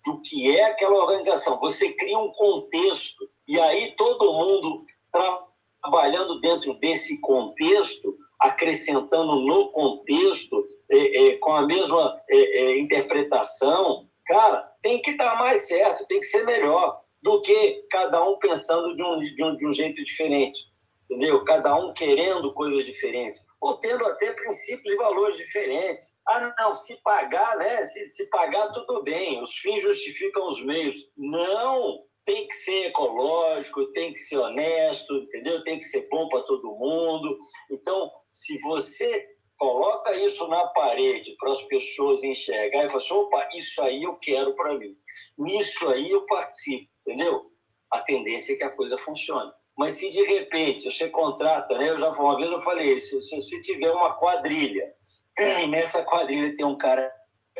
do que é aquela organização. Você cria um contexto e aí todo mundo trabalhando dentro desse contexto, acrescentando no contexto, é, é, com a mesma é, é interpretação, cara, tem que dar mais certo, tem que ser melhor do que cada um pensando de um, de um, de um jeito diferente entendeu? Cada um querendo coisas diferentes, ou tendo até princípios e valores diferentes. Ah, não, se pagar, né? Se, se pagar, tudo bem, os fins justificam os meios. Não! Tem que ser ecológico, tem que ser honesto, entendeu? Tem que ser bom para todo mundo. Então, se você coloca isso na parede para as pessoas enxergarem e falar assim, opa, isso aí eu quero para mim. Nisso aí eu participo, entendeu? A tendência é que a coisa funcione. Mas se de repente você contrata, né? Eu já uma vez eu falei, se, se, tiver uma quadrilha e nessa quadrilha tem um cara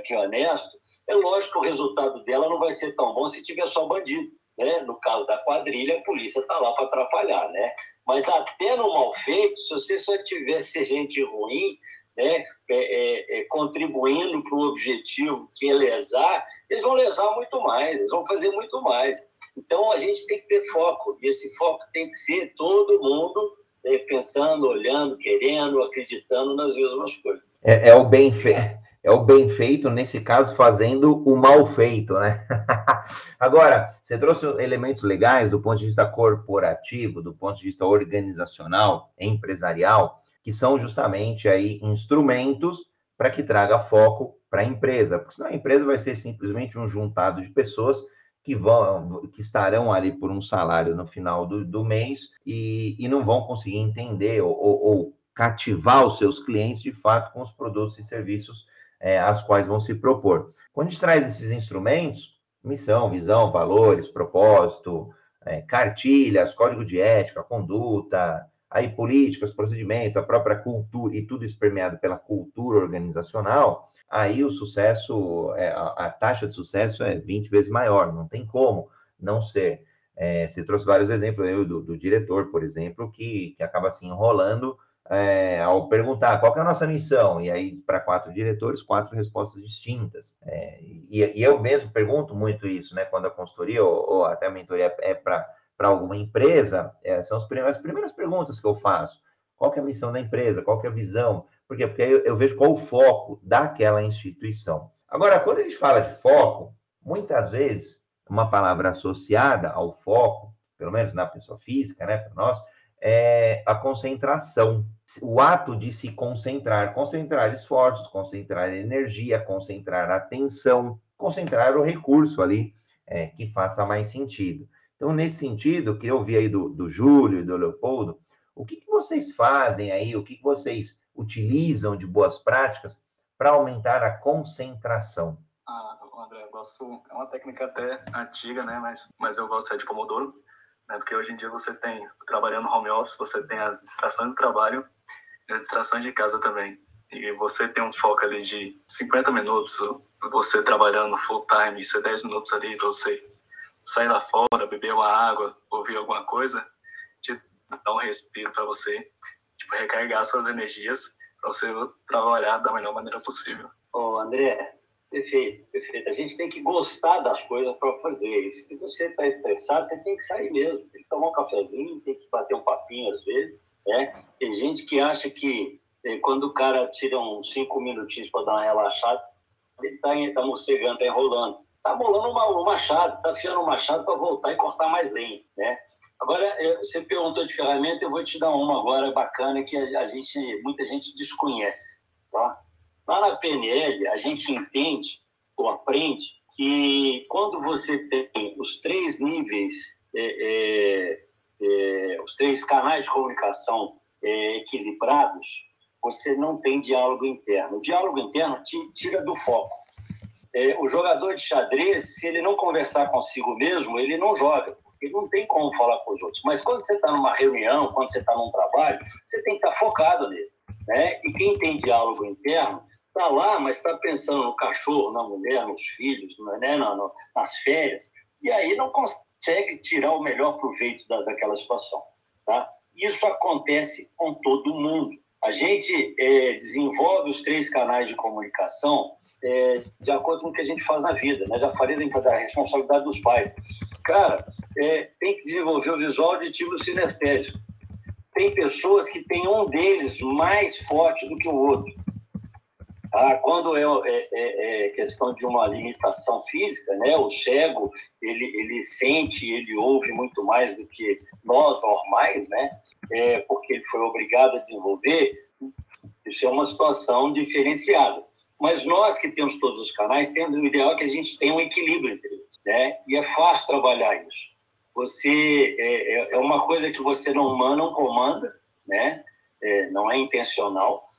que é honesto, é lógico que o resultado dela não vai ser tão bom se tiver só bandido. Né? No caso da quadrilha, a polícia está lá para atrapalhar, né? Mas até no mal feito, se você só tivesse gente ruim, né, é, é, é, contribuindo para o objetivo que é lesar, eles vão lesar muito mais, eles vão fazer muito mais. Então, a gente tem que ter foco, e esse foco tem que ser todo mundo né, pensando, olhando, querendo, acreditando nas mesmas coisas.
É, é o bem feito. É o bem feito, nesse caso, fazendo o mal feito, né? Agora, você trouxe elementos legais do ponto de vista corporativo, do ponto de vista organizacional, empresarial, que são justamente aí instrumentos para que traga foco para a empresa, porque senão a empresa vai ser simplesmente um juntado de pessoas que vão que estarão ali por um salário no final do, do mês e, e não vão conseguir entender ou, ou, cativar os seus clientes de fato com os produtos e serviços é, às quais vão se propor. Quando a gente traz esses instrumentos, missão, visão, valores, propósito, é, cartilhas, código de ética, conduta, aí políticas, procedimentos, a própria cultura e tudo isso permeado pela cultura organizacional, aí o sucesso, é, a, taxa de sucesso é 20 vezes maior, não tem como não ser. É, você trouxe vários exemplos eu, do, do, diretor, por exemplo, que, que acaba se enrolando é, ao perguntar qual é a nossa missão, e aí para quatro diretores, quatro respostas distintas. É, e, e, eu mesmo pergunto muito isso, né? Quando a consultoria ou, ou até a mentoria é para alguma empresa, é, são as primeiras, as primeiras perguntas que eu faço. Qual é a missão da empresa? Qual é a visão? Por quê? Porque eu, eu vejo qual o foco daquela instituição. Agora, quando a gente fala de foco, muitas vezes, uma palavra associada ao foco, pelo menos na pessoa física, né, para nós, é a concentração. O ato de se concentrar, concentrar esforços, concentrar energia, concentrar atenção, concentrar o recurso ali é, que faça mais sentido. Então, nesse sentido, eu queria ouvir aí do, do Júlio e do Leopoldo, o que, que vocês fazem aí, o que, que vocês utilizam de boas práticas para aumentar a concentração?
Ah, André, eu gosto, é uma técnica até antiga, né, mas, mas eu gosto é de Pomodoro, né, porque hoje em dia você tem, trabalhando home office, você tem as distrações do trabalho e as distrações de casa também. E você tem um foco ali de 50 minutos, você trabalhando full time, isso é 10 minutos ali para você sair lá fora, beber uma água, ouvir alguma coisa, te dá um respiro para você tipo, recarregar suas energias para você trabalhar da melhor maneira possível.
Ô, André, perfeito, perfeito. A gente tem que gostar das coisas para fazer. E se você está estressado, você tem que sair mesmo. Tem que tomar um cafezinho, tem que bater um papinho às vezes. Né? Tem gente que acha que eh, quando o cara tira uns cinco minutinhos para dar uma relaxada, ele está tá morcegando, está enrolando. Está molando uma, um machado, está afiando um machado para voltar e cortar mais lenha. Né? Agora, você perguntou de ferramenta, eu vou te dar uma agora bacana que a gente, muita gente desconhece. Tá? Lá na PNL, a gente entende ou aprende que quando você tem os três níveis, é, é, é, os três canais de comunicação é, equilibrados, você não tem diálogo interno. O diálogo interno te tira do foco. É, o jogador de xadrez, se ele não conversar consigo mesmo, ele não joga porque não tem como falar com os outros. Mas quando você está numa reunião, quando você está num trabalho, você tem que estar tá focado nele. Né? E quem tem diálogo interno está lá, mas está pensando no cachorro, na mulher, nos filhos, né? nas férias, e aí não consegue tirar o melhor proveito da, daquela situação. Tá? Isso acontece com todo mundo. A gente é, desenvolve os três canais de comunicação é, de acordo com o que a gente faz na vida. Né? Já falei da responsabilidade dos pais. Cara, é, tem que desenvolver o visual auditivo sinestésico. Tem pessoas que têm um deles mais forte do que o outro. Ah, quando é, é, é, é, questão de uma limitação física, né, o cego ele, ele sente, ele ouve muito mais do que nós normais, né, é, porque ele foi obrigado a desenvolver. Isso é uma situação diferenciada. Mas nós que temos todos os canais, temos, o ideal é que a gente tenha um equilíbrio entre eles, né? E é fácil trabalhar isso. Você é, é, é uma coisa que você não manda, não comanda, né? É, não é intencional,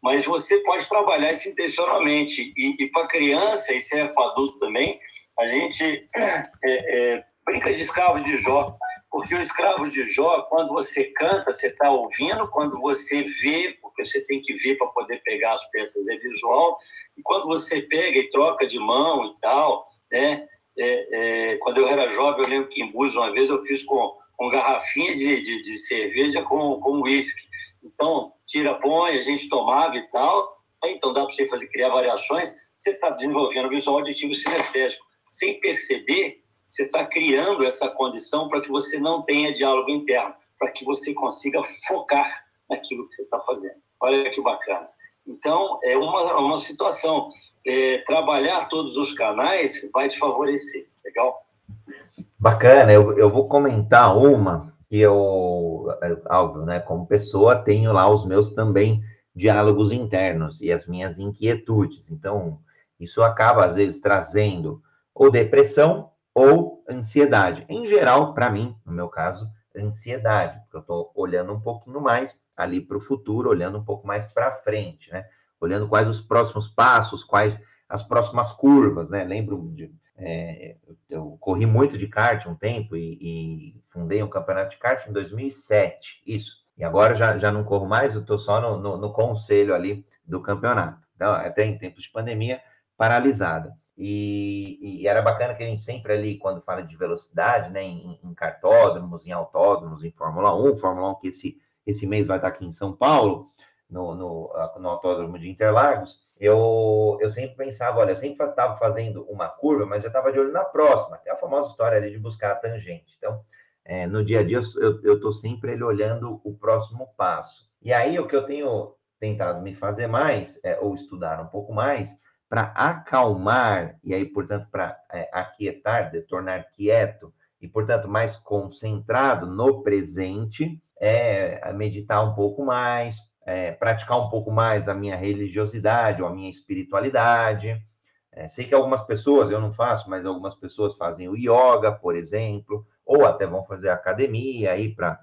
mas você pode trabalhar isso intencionalmente. E, e para criança, e serve é para adulto também, a gente é, é, brinca de escravos de Jó, porque o escravo de Jó, quando você canta, você está ouvindo, quando você vê, porque você tem que ver para poder pegar as peças, é visual, e quando você pega e troca de mão e tal, né? É, é, quando eu era jovem, eu lembro que em Búzios, uma vez, eu fiz com, com garrafinha de, de, de cerveja com, uísque. Então, tira, põe, a gente tomava e tal. Então, dá para você fazer, criar variações. Você está desenvolvendo visual auditivo sinestésico. Sem perceber, você está criando essa condição para que você não tenha diálogo interno, para que você consiga focar naquilo que você está fazendo. Olha que bacana. Então, é uma, uma situação. É, trabalhar todos os canais vai te favorecer. Legal?
Bacana. Eu, eu vou comentar uma que eu, é, óbvio, né, como pessoa, tenho lá os meus também diálogos internos e as minhas inquietudes. Então, isso acaba, às vezes, trazendo ou depressão ou ansiedade. Em geral, para mim, no meu caso, ansiedade, porque eu estou olhando um pouquinho mais ali para o futuro, olhando um pouco mais para frente, né? Olhando quais os próximos passos, quais as próximas curvas, né? Lembro de. É, eu corri muito de kart um tempo e, e, fundei um campeonato de kart em 2007, isso. E agora já, já não corro mais, eu estou só no, no, no conselho ali do campeonato. Então, até em tempos de pandemia, paralisada. E, e, era bacana que a gente sempre ali, quando fala de velocidade, né, em, em cartódromos, em autódromos, em Fórmula 1, Fórmula 1 que esse, esse mês vai estar aqui em São Paulo, no, no, no autódromo de Interlagos, eu, eu sempre pensava, olha, eu sempre estava fazendo uma curva, mas eu estava de olho na próxima, é a famosa história ali de buscar a tangente. Então, é, no dia a dia, eu estou sempre olhando o próximo passo. E aí, o que eu tenho tentado me fazer mais, é, ou estudar um pouco mais, para acalmar, e aí, portanto, para é, aquietar, de tornar quieto, e, portanto, mais concentrado no presente, é meditar um pouco mais, é, praticar um pouco mais a minha religiosidade ou a minha espiritualidade. É, sei que algumas pessoas, eu não faço, mas algumas pessoas fazem o yoga, por exemplo, ou até vão fazer academia aí para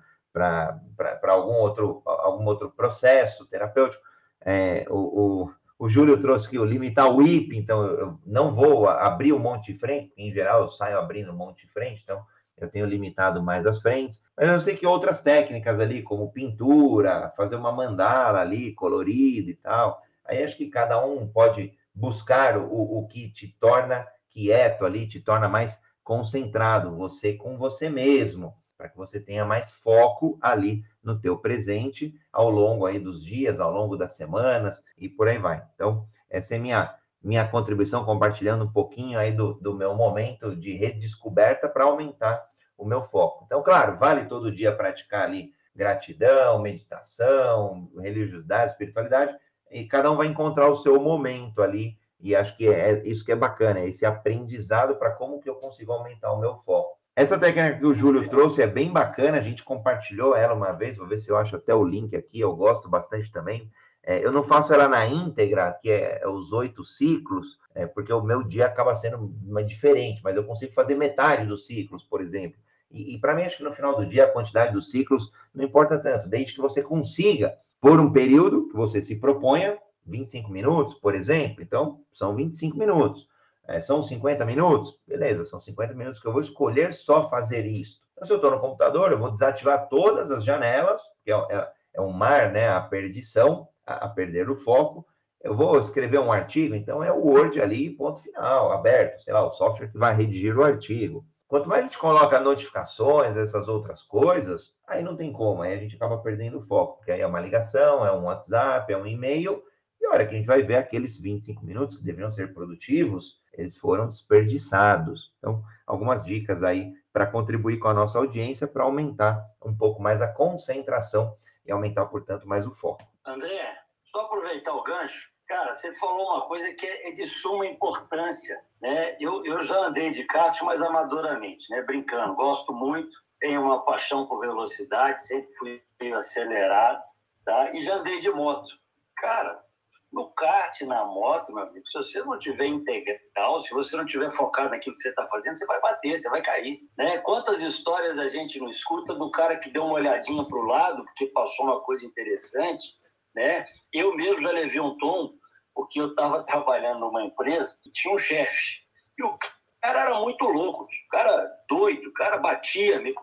algum outro, algum outro processo terapêutico. É, o, o o Júlio trouxe que o limitar o IP, então eu não vou abrir o monte de frente, porque em geral eu saio abrindo o monte de frente, então eu tenho limitado mais as frentes. Mas eu sei que outras técnicas ali, como pintura, fazer uma mandala ali, colorida e tal, aí acho que cada um pode buscar o, o que te torna quieto ali, te torna mais concentrado, você com você mesmo para que você tenha mais foco ali no teu presente ao longo aí dos dias, ao longo das semanas e por aí vai. Então, essa é minha minha contribuição compartilhando um pouquinho aí do, do meu momento de redescoberta para aumentar o meu foco. Então, claro, vale todo dia praticar ali gratidão, meditação, religiosidade, espiritualidade, e cada um vai encontrar o seu momento ali, e acho que é isso que é bacana, é esse aprendizado para como que eu consigo aumentar o meu foco. Essa técnica que o Júlio trouxe é bem bacana, a gente compartilhou ela uma vez, vou ver se eu acho até o link aqui, eu gosto bastante também. É, eu não faço ela na íntegra, que é, é os oito ciclos, é, porque o meu dia acaba sendo diferente, mas eu consigo fazer metade dos ciclos, por exemplo. E, e para mim, acho que no final do dia, a quantidade dos ciclos não importa tanto, desde que você consiga, por um período que você se proponha, 25 minutos, por exemplo, então são 25 minutos. É, são 50 minutos? Beleza, são 50 minutos que eu vou escolher só fazer isso. Então, se eu estou no computador, eu vou desativar todas as janelas, que é, é, é um mar, né? A perdição, a, perder o foco. Eu vou escrever um artigo, então é o Word ali, ponto final, aberto, sei lá, o software que vai redigir o artigo. Quanto mais a gente coloca notificações, essas outras coisas, aí não tem como, aí a gente acaba perdendo o foco, porque aí é uma ligação, é um WhatsApp, é um e-mail, e a hora que a gente vai ver aqueles 25 minutos que deveriam ser produtivos, eles foram desperdiçados. Então, algumas dicas aí para contribuir com a nossa audiência, para aumentar um pouco mais a concentração e aumentar, portanto, mais o foco.
André, só aproveitar o gancho, cara, você falou uma coisa que é de suma importância, né? Eu, eu já andei de kart, mas amadoramente, né? Brincando, gosto muito, tenho uma paixão por velocidade, sempre fui meio acelerado, tá? E já andei de moto. Cara, no kart, na moto, meu amigo, se você não tiver integral, se você não tiver focado naquilo que você está fazendo, você vai bater, você vai cair. Né? Quantas histórias a gente não escuta do cara que deu uma olhadinha para o lado, porque passou uma coisa interessante, né? Eu mesmo já levei um tom, porque eu estava trabalhando numa empresa que tinha um chefe. E o cara era muito louco, o cara doido, o cara batia, me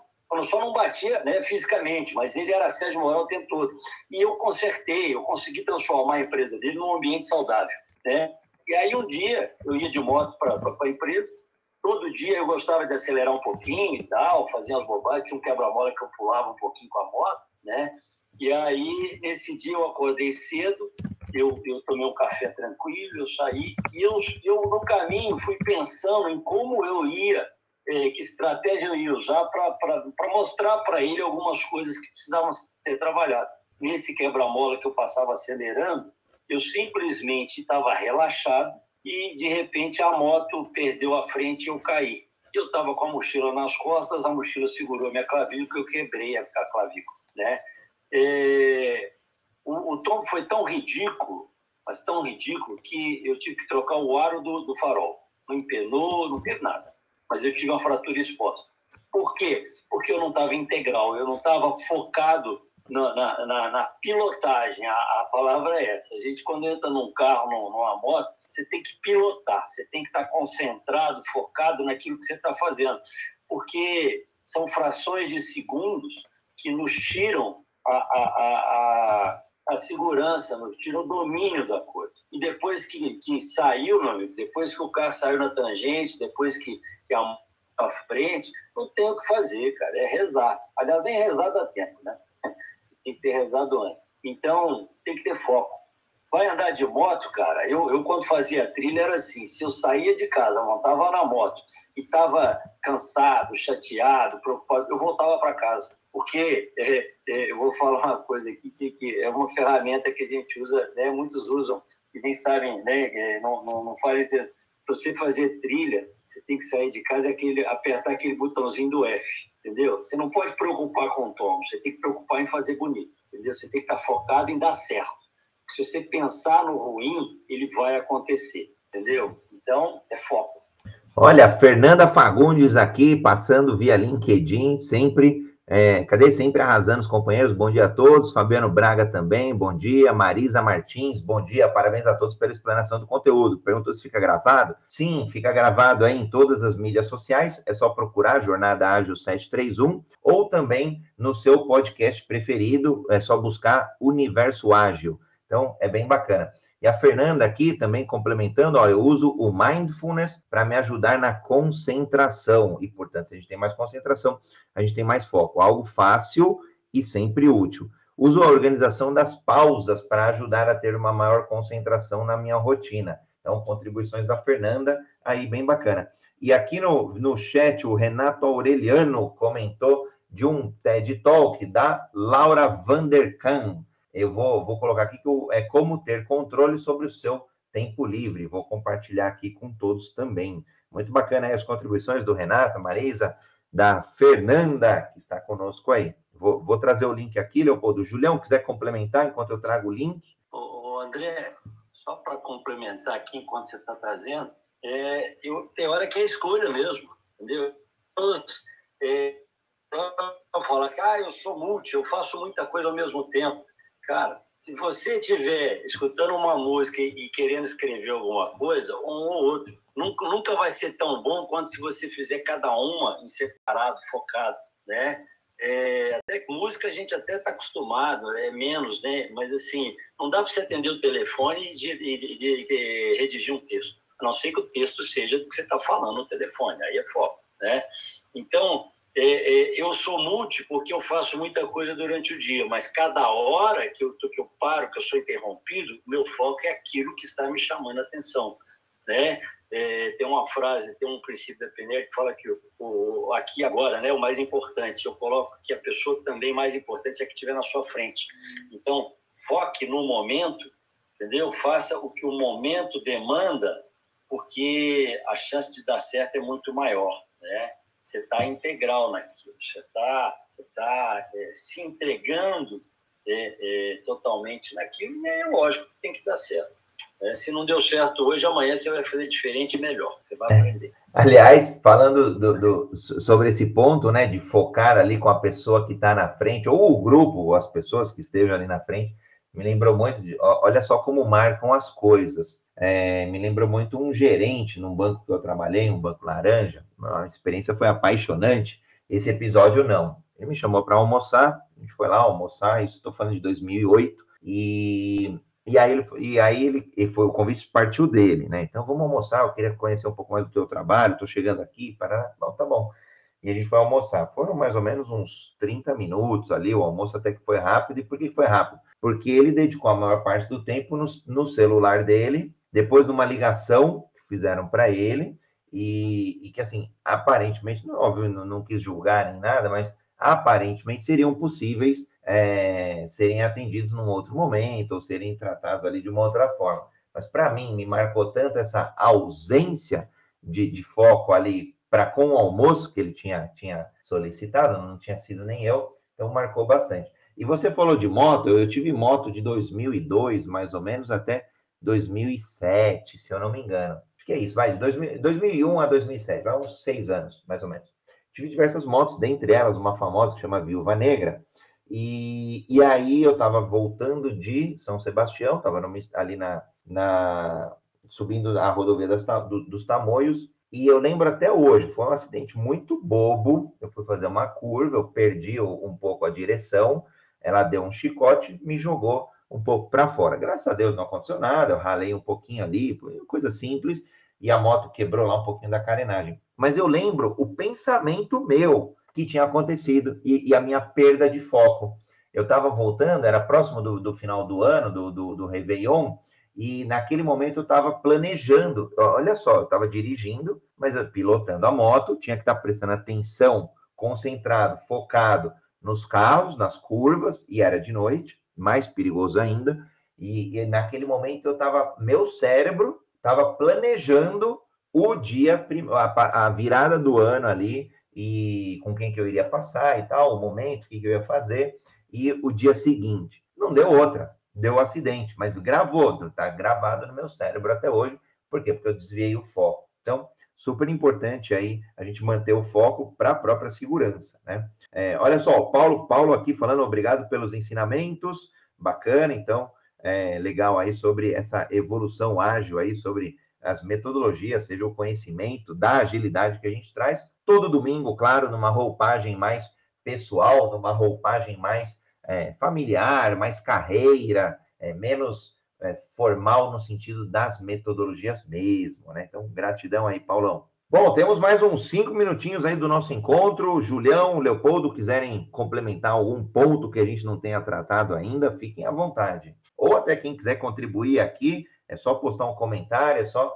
só não batia né, fisicamente, mas ele era Sérgio Moral o tempo todo. E eu consertei, eu consegui transformar a empresa dele num ambiente saudável. Né? E aí um dia eu ia de moto para a empresa, todo dia eu gostava de acelerar um pouquinho e tal, fazia as bobagens, tinha um quebra-mola que eu pulava um pouquinho com a moto, né? E aí, nesse dia eu acordei cedo, eu, eu tomei um café tranquilo, eu saí, e eu, eu no caminho fui pensando em como eu ia é, que estratégia eu ia usar para mostrar para ele algumas coisas que precisavam ser trabalhadas. Nesse quebra-mola que eu passava acelerando, eu simplesmente estava relaxado e, de repente, a moto perdeu a frente e eu caí. Eu estava com a mochila nas costas, a mochila segurou minha clavícula, eu quebrei a clavícula. Né? É... O, o tom foi tão ridículo, mas tão ridículo, que eu tive que trocar o aro do, do farol. Não empenou, não fez nada mas eu tive uma fratura exposta. Por quê? Porque eu não estava integral, eu não estava focado na, na, na, na pilotagem. A, a, palavra é essa. A gente, quando entra num carro, numa moto, você tem que pilotar, você tem que estar concentrado, focado naquilo que você está fazendo. Porque são frações de segundos que nos tiram a, a, a, a segurança, nos tiram o domínio da coisa. E depois que, que saiu, meu amigo, depois que o carro saiu na tangente, depois que que é um à frente, não tem o que fazer, cara, é rezar. Aliás, nem rezar dá tempo, né? Você tem que ter rezado antes. Então, tem que ter foco. Vai andar de moto, cara. Eu, eu quando fazia trilha era assim: se eu saía de casa, montava na moto e estava cansado, chateado, preocupado, eu voltava para casa. Porque é, é, eu vou falar uma coisa aqui que, que, é uma ferramenta que a gente usa, né, muitos usam e nem sabem, né, é, não, não, não para você fazer trilha, você tem que sair de casa e aquele, apertar aquele botãozinho do F, entendeu? Você não pode preocupar com o tom, você tem que preocupar em fazer bonito, entendeu? Você tem que estar focado em dar certo. Se você pensar no ruim, ele vai acontecer, entendeu? Então, é foco.
Olha, Fernanda Fagundes aqui, passando via LinkedIn, sempre é, cadê sempre arrasando os companheiros? Bom dia a todos. Fabiano Braga também, bom dia. Marisa Martins, bom dia. Parabéns a todos pela explanação do conteúdo. Perguntou se fica gravado? Sim, fica gravado aí em todas as mídias sociais. É só procurar Jornada Ágil 731 ou também no seu podcast preferido. É só buscar Universo Ágil. Então, é bem bacana. E a Fernanda aqui também complementando, ó, eu uso o mindfulness para me ajudar na concentração. E, portanto, se a gente tem mais concentração, a gente tem mais foco. Algo fácil e sempre útil. Uso a organização das pausas para ajudar a ter uma maior concentração na minha rotina. Então, contribuições da Fernanda, aí bem bacana. E aqui no, no chat, o Renato Aureliano comentou de um TED Talk da Laura Vanderkam. Eu vou, vou colocar aqui que é como ter controle sobre o seu tempo livre. Vou compartilhar aqui com todos também. Muito bacana aí as contribuições do Renato, Marisa, da Fernanda, que está conosco aí. Vou, vou trazer o link aqui, Leopoldo. Julião, quiser complementar enquanto eu trago o link?
Ô, André, só para complementar aqui enquanto você está trazendo, é, eu, tem hora que é escolha mesmo, entendeu? É, eu falo ah, eu sou multi, eu faço muita coisa ao mesmo tempo. Cara, se você estiver escutando uma música e querendo escrever alguma coisa, um ou outro, nunca, nunca vai ser tão bom quanto se você fizer cada uma em separado, focado, né? É, até música a gente até está acostumado, é menos, né? Mas assim, não dá para você atender o telefone e de, de, de, redigir um texto, a não ser que o texto seja do que você está falando no telefone, aí é foco. né? Então, é, é, eu sou multi porque eu faço muita coisa durante o dia, mas cada hora que eu, que eu paro, que eu sou interrompido, meu foco é aquilo que está me chamando a atenção, né? É, tem uma frase, tem um princípio da PNL que fala que o, o, aqui agora, né, o mais importante, eu coloco que a pessoa também mais importante é que estiver na sua frente. Então, foque no momento, entendeu? Faça o que o momento demanda, porque a chance de dar certo é muito maior, né? Você está integral naquilo, você está você tá, é, se entregando é, é, totalmente naquilo, e é lógico que tem que dar certo. É, se não deu certo hoje, amanhã você vai fazer diferente e melhor. Você vai é. aprender.
Aliás, falando do, do, sobre esse ponto, né, de focar ali com a pessoa que está na frente, ou o grupo, ou as pessoas que estejam ali na frente, me lembrou muito de, olha só como marcam as coisas. É, me lembrou muito um gerente num banco que eu trabalhei, um banco laranja. A experiência foi apaixonante. Esse episódio não. Ele me chamou para almoçar, a gente foi lá almoçar, isso estou falando de 2008, e e aí, ele, e aí ele, foi, o convite partiu dele, né? Então vamos almoçar, eu queria conhecer um pouco mais do teu trabalho, estou chegando aqui, para Bom, tá bom. E a gente foi almoçar. Foram mais ou menos uns 30 minutos ali, o almoço até que foi rápido. E por que foi rápido? Porque ele dedicou a maior parte do tempo no, no celular dele, depois de uma ligação que fizeram para ele, e, e, que, assim, aparentemente, óbvio, não, não quis julgar nem nada, mas aparentemente seriam possíveis é, serem atendidos num outro momento ou serem tratados ali de uma outra forma. Mas para mim, me marcou tanto essa ausência de, de foco ali para com o almoço que ele tinha, tinha solicitado, não tinha sido nem eu, então marcou bastante. E você falou de moto, eu tive moto de 2002, mais ou menos, até 2007, se eu não me engano. Acho que é isso, vai, de 2000, 2001 a 2007, vai uns seis anos, mais ou menos. Tive diversas motos, dentre elas uma famosa que chama Viúva Negra, e, e aí eu estava voltando de São Sebastião, estava ali na, na, subindo a rodovia das, do, dos Tamoios, e eu lembro até hoje, foi um acidente muito bobo. Eu fui fazer uma curva, eu perdi um pouco a direção, ela deu um chicote, me jogou um pouco para fora. Graças a Deus não aconteceu nada, eu ralei um pouquinho ali, coisa simples, e a moto quebrou lá um pouquinho da carenagem. Mas eu lembro o pensamento meu que tinha acontecido e, e a minha perda de foco. Eu estava voltando, era próximo do, do, final do ano, do, do, do Réveillon, e naquele momento eu estava planejando. Olha só, eu estava dirigindo, mas pilotando a moto, tinha que estar tá prestando atenção, concentrado, focado nos carros, nas curvas, e era de noite, mais perigoso ainda. E, e naquele momento eu estava, meu cérebro estava planejando o dia, a, a virada do ano ali, e com quem que eu iria passar e tal, o momento, o que, que eu ia fazer, e o dia seguinte. Não deu outra, deu um acidente, mas gravou, tá gravado no meu cérebro até hoje. Por quê? Porque eu desviei o foco. Então, super importante aí a gente manter o foco para a própria segurança, né? É, olha só, Paulo, Paulo aqui falando obrigado pelos ensinamentos, bacana, então, é, legal aí sobre essa evolução ágil aí, sobre as metodologias, seja o conhecimento da agilidade que a gente traz, todo domingo, claro, numa roupagem mais pessoal, numa roupagem mais é, familiar, mais carreira, é, menos é, formal no sentido das metodologias mesmo, né? Então, gratidão aí, Paulão. Bom, temos mais uns cinco minutinhos aí do nosso encontro. Julião, Leopoldo, quiserem complementar algum ponto que a gente não tenha tratado ainda, fiquem à vontade. Ou até quem quiser contribuir aqui, é só postar um comentário, é só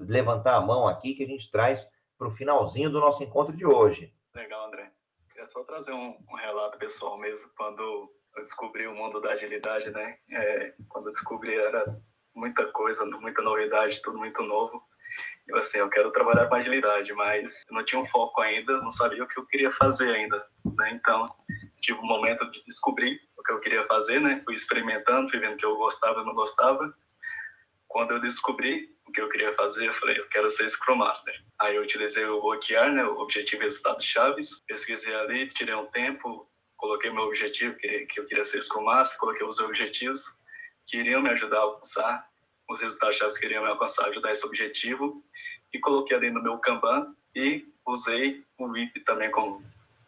levantar a mão aqui que a gente traz para o finalzinho do nosso encontro de hoje.
Legal, André. Queria só trazer um, um relato pessoal mesmo, quando eu descobri o mundo da agilidade, né? É, quando eu descobri era muita coisa, muita novidade, tudo muito novo. Eu assim, eu quero trabalhar com agilidade, mas eu não tinha um foco ainda, não sabia o que eu queria fazer ainda, né? Então, tive um momento de descobrir o que eu queria fazer, né? Fui experimentando, fui vendo que eu gostava não gostava. Quando eu descobri, o que eu queria fazer, eu falei, eu quero ser Scrum Master. Aí eu utilizei o OKR, né, o Objetivo Resultado Chaves, pesquisei ali, tirei um tempo, coloquei meu objetivo, que, eu queria ser Master, coloquei os objetivos que iriam me ajudar a alcançar, os resultados que iriam me alcançar, ajudar esse objetivo, e coloquei ali no meu Kanban e usei o WIP também, como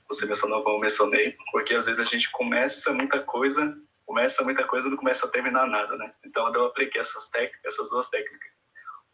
você mencionou, como eu mencionei, porque às vezes a gente começa muita coisa começa muita coisa e não começa a terminar nada, né? Então eu apliquei essas técnicas, essas duas técnicas,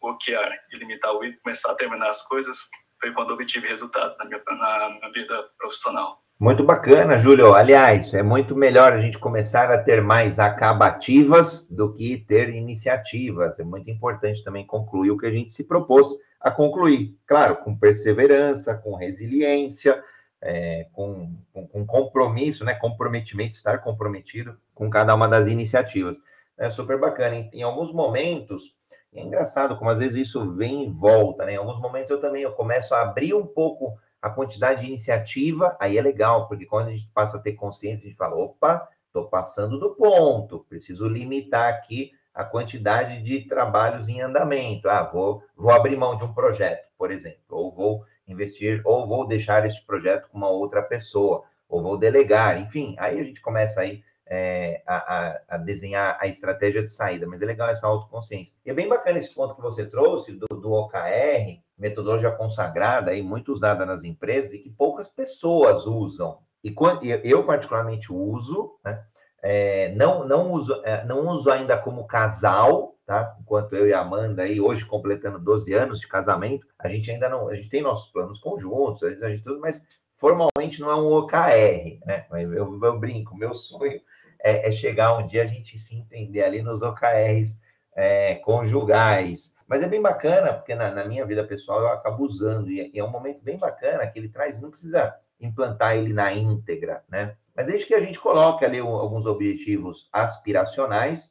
bloquear e limitar o I, começar a terminar as coisas, foi quando obtive resultado na minha, na, na vida profissional.
Muito bacana, Júlio. Aliás, é muito melhor a gente começar a ter mais acabativas do que ter iniciativas. É muito importante também concluir o que a gente se propôs a concluir. Claro, com perseverança, com resiliência, é, com, com, com, compromisso, né? Comprometimento, estar comprometido com cada uma das iniciativas. É super bacana. Em, em alguns momentos, é engraçado como às vezes isso vem e volta, né? Em alguns momentos eu também eu começo a abrir um pouco a quantidade de iniciativa, aí é legal, porque quando a gente passa a ter consciência, a gente fala, opa, estou passando do ponto, preciso limitar aqui a quantidade de trabalhos em andamento. Ah, vou, vou abrir mão de um projeto, por exemplo, ou vou investir, ou vou deixar este projeto com uma outra pessoa, ou vou delegar, enfim, aí a gente começa aí é, a, a, desenhar a estratégia de saída, mas é legal essa autoconsciência. E é bem bacana esse ponto que você trouxe do, do OKR, metodologia consagrada e muito usada nas empresas e que poucas pessoas usam. E quando, eu particularmente uso, né? É, não, não, uso, é, não uso ainda como casal, tá? Enquanto eu e a Amanda aí, hoje completando 12 anos de casamento, a gente ainda não, a gente tem nossos planos conjuntos, a gente, a gente tudo, mas formalmente não é um OKR, né? Eu, eu, eu brinco, meu sonho é, é, chegar um dia a gente se entender ali nos OKRs é, conjugais. Mas é bem bacana, porque na, na, minha vida pessoal eu acabo usando, e é, e é um momento bem bacana que ele traz, não precisa implantar ele na íntegra, né? Mas desde que a gente coloque ali alguns objetivos aspiracionais,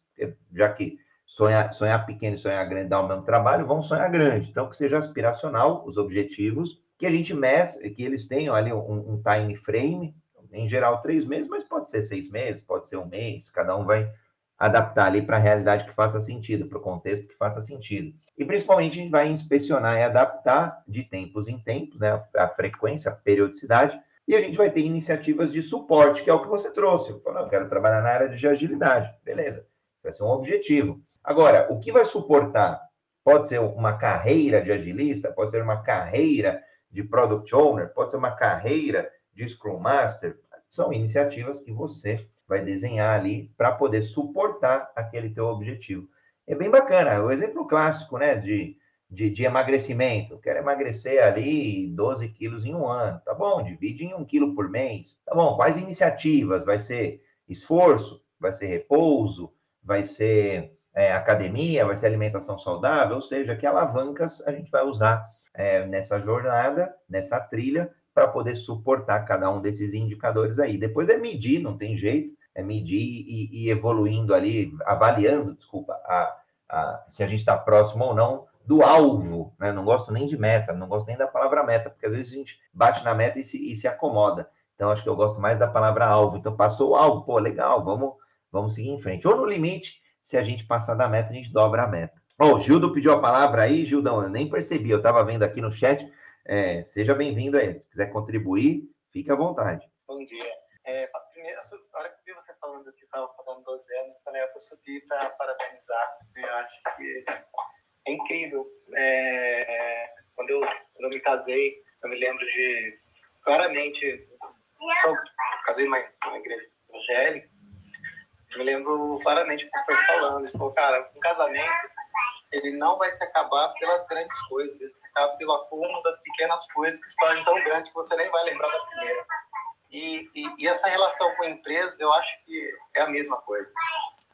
já que sonhar, sonhar pequeno e sonhar grande dá o mesmo trabalho, vamos sonhar grande. Então, que seja aspiracional os objetivos, que a gente meça, que eles tenham ali um, um time frame, em geral três meses, mas pode ser seis meses, pode ser um mês, cada um vai adaptar ali para a realidade que faça sentido, para o contexto que faça sentido. E principalmente a gente vai inspecionar e adaptar de tempos em tempos, né, a frequência, a periodicidade, e a gente vai ter iniciativas de suporte, que é o que você trouxe. Eu falo, eu quero trabalhar na área de agilidade. Beleza, vai ser um objetivo. Agora, o que vai suportar? Pode ser uma carreira de agilista, pode ser uma carreira de product owner, pode ser uma carreira de Scrum Master, são iniciativas que você vai desenhar ali para poder suportar aquele teu objetivo. É bem bacana, o exemplo clássico, né, de, de, de emagrecimento. Eu quero emagrecer ali 12 quilos em um ano. Tá bom, divide em um quilo por mês. Tá bom, quais iniciativas? Vai ser esforço? Vai ser repouso? Vai ser é, academia? Vai ser alimentação saudável? Ou seja, que alavancas a gente vai usar é, nessa jornada, nessa trilha, para poder suportar cada um desses indicadores aí. Depois é medir, não tem jeito, é medir e, e evoluindo ali, avaliando, desculpa, a, a, se a gente está próximo ou não do alvo, né? Não gosto nem de meta, não gosto nem da palavra meta, porque às vezes a gente bate na meta e se, e se acomoda. Então, acho que eu gosto mais da palavra alvo. Então, passou o alvo, pô, legal, vamos, vamos seguir em frente. Ou no limite, se a gente passar da meta, a gente dobra a meta. Ó, oh, Gildo pediu a palavra aí, Gildão, eu nem percebi, eu estava vendo aqui no chat, é, seja bem-vindo aí. Se quiser contribuir, fique à vontade.
Bom dia. É, primeiro, a hora que vi você falando que estava fazendo 12 anos, também eu subi para parabenizar. Eu acho que é incrível. É, quando, eu, quando eu me casei, eu me lembro de claramente. Eu casei numa, igreja evangélica. Eu me lembro claramente de você falando. Ele falou, cara, um casamento ele não vai se acabar pelas grandes coisas, ele se acaba pelo acúmulo das pequenas coisas que se tornam tão grandes que você nem vai lembrar da primeira. E, e, e, essa relação com a empresa, eu acho que é a mesma coisa.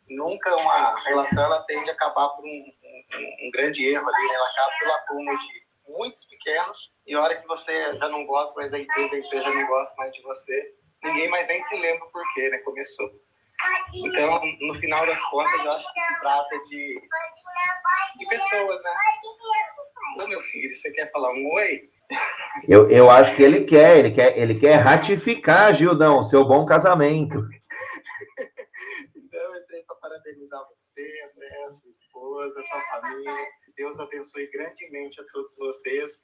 Nunca uma relação ela tende a acabar por um, um, um grande erro ali, né? ela acaba pelo acúmulo de muitos pequenos, e a hora que você já não gosta mais da empresa, a empresa não gosta mais de você, ninguém mais nem se lembra por quê, né? Começou. Então, no final das contas, eu acho que se trata de, de pessoas, né? Ô, meu filho, você quer falar um oi?
Eu, eu acho que ele quer, ele quer, ele quer ratificar, Gildão, seu bom casamento.
então, eu entrei para parabenizar você, André, sua esposa, sua família. Deus abençoe grandemente a todos vocês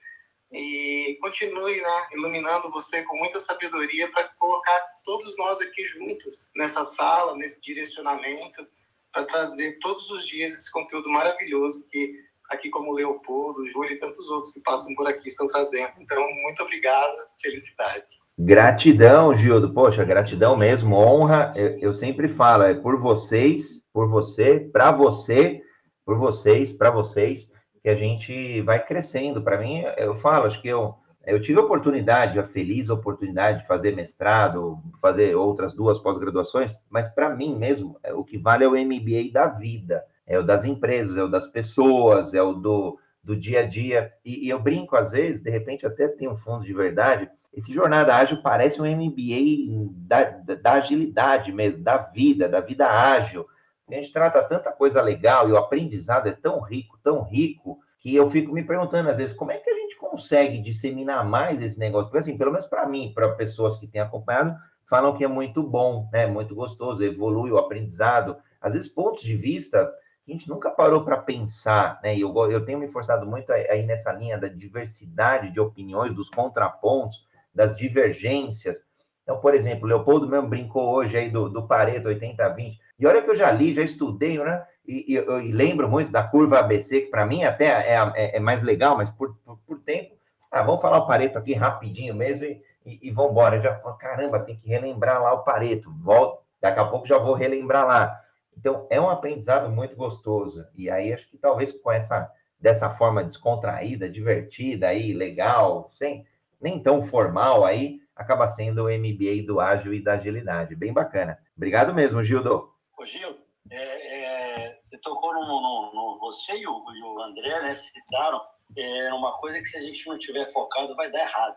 e continue né, iluminando você com muita sabedoria para colocar todos nós aqui juntos nessa sala, nesse direcionamento, para trazer todos os dias esse conteúdo maravilhoso que aqui como Leopoldo, Júlio e tantos outros que passam por aqui estão trazendo. Então, muito obrigado, felicidades.
Gratidão, Gildo. Poxa, gratidão mesmo, honra. Eu, eu sempre falo, é por vocês, por você, para você, por vocês, para vocês que a gente vai crescendo. Para mim, eu falo, acho que eu, eu tive a oportunidade, a feliz oportunidade de fazer mestrado, fazer outras duas pós-graduações, mas para mim mesmo, é, o que vale é o MBA da vida, é o das empresas, é o das pessoas, é o do, do dia a dia. E, e eu brinco, às vezes, de repente até tem um fundo de verdade, esse jornada ágil parece um MBA da, da, agilidade mesmo, da vida, da vida ágil. A gente trata tanta coisa legal e o aprendizado é tão rico, tão rico, que eu fico me perguntando às vezes como é que a gente consegue disseminar mais esse negócio. Porque, assim, pelo menos para mim, para pessoas que têm acompanhado, falam que é muito bom, né? Muito gostoso, evolui o aprendizado. Às vezes, pontos de vista a gente nunca parou para pensar, né? Eu, eu tenho me forçado muito aí nessa linha da diversidade de opiniões, dos contrapontos das divergências. Então, por exemplo, Leopoldo mesmo brincou hoje aí do, do Pareto 80-20. E olha que eu já li, já estudei, né? E, e, e lembro muito da curva ABC, que para mim até é, é, é, mais legal, mas por, por, por, tempo. Ah, vamos falar o Pareto aqui rapidinho mesmo e, e, e vamos embora. Já, caramba, tem que relembrar lá o Pareto. Volto, daqui a pouco já vou relembrar lá. Então, é um aprendizado muito gostoso. E aí, acho que talvez com essa, dessa forma descontraída, divertida aí, legal, sem, nem tão formal aí, acaba sendo o MBA do ágil e da agilidade. Bem bacana. Obrigado mesmo, Gildo.
Ô, Gil, é, é, você tocou no, no, no Você e o, e o, André, né, citaram é, uma coisa que se a gente não tiver focado vai dar errado.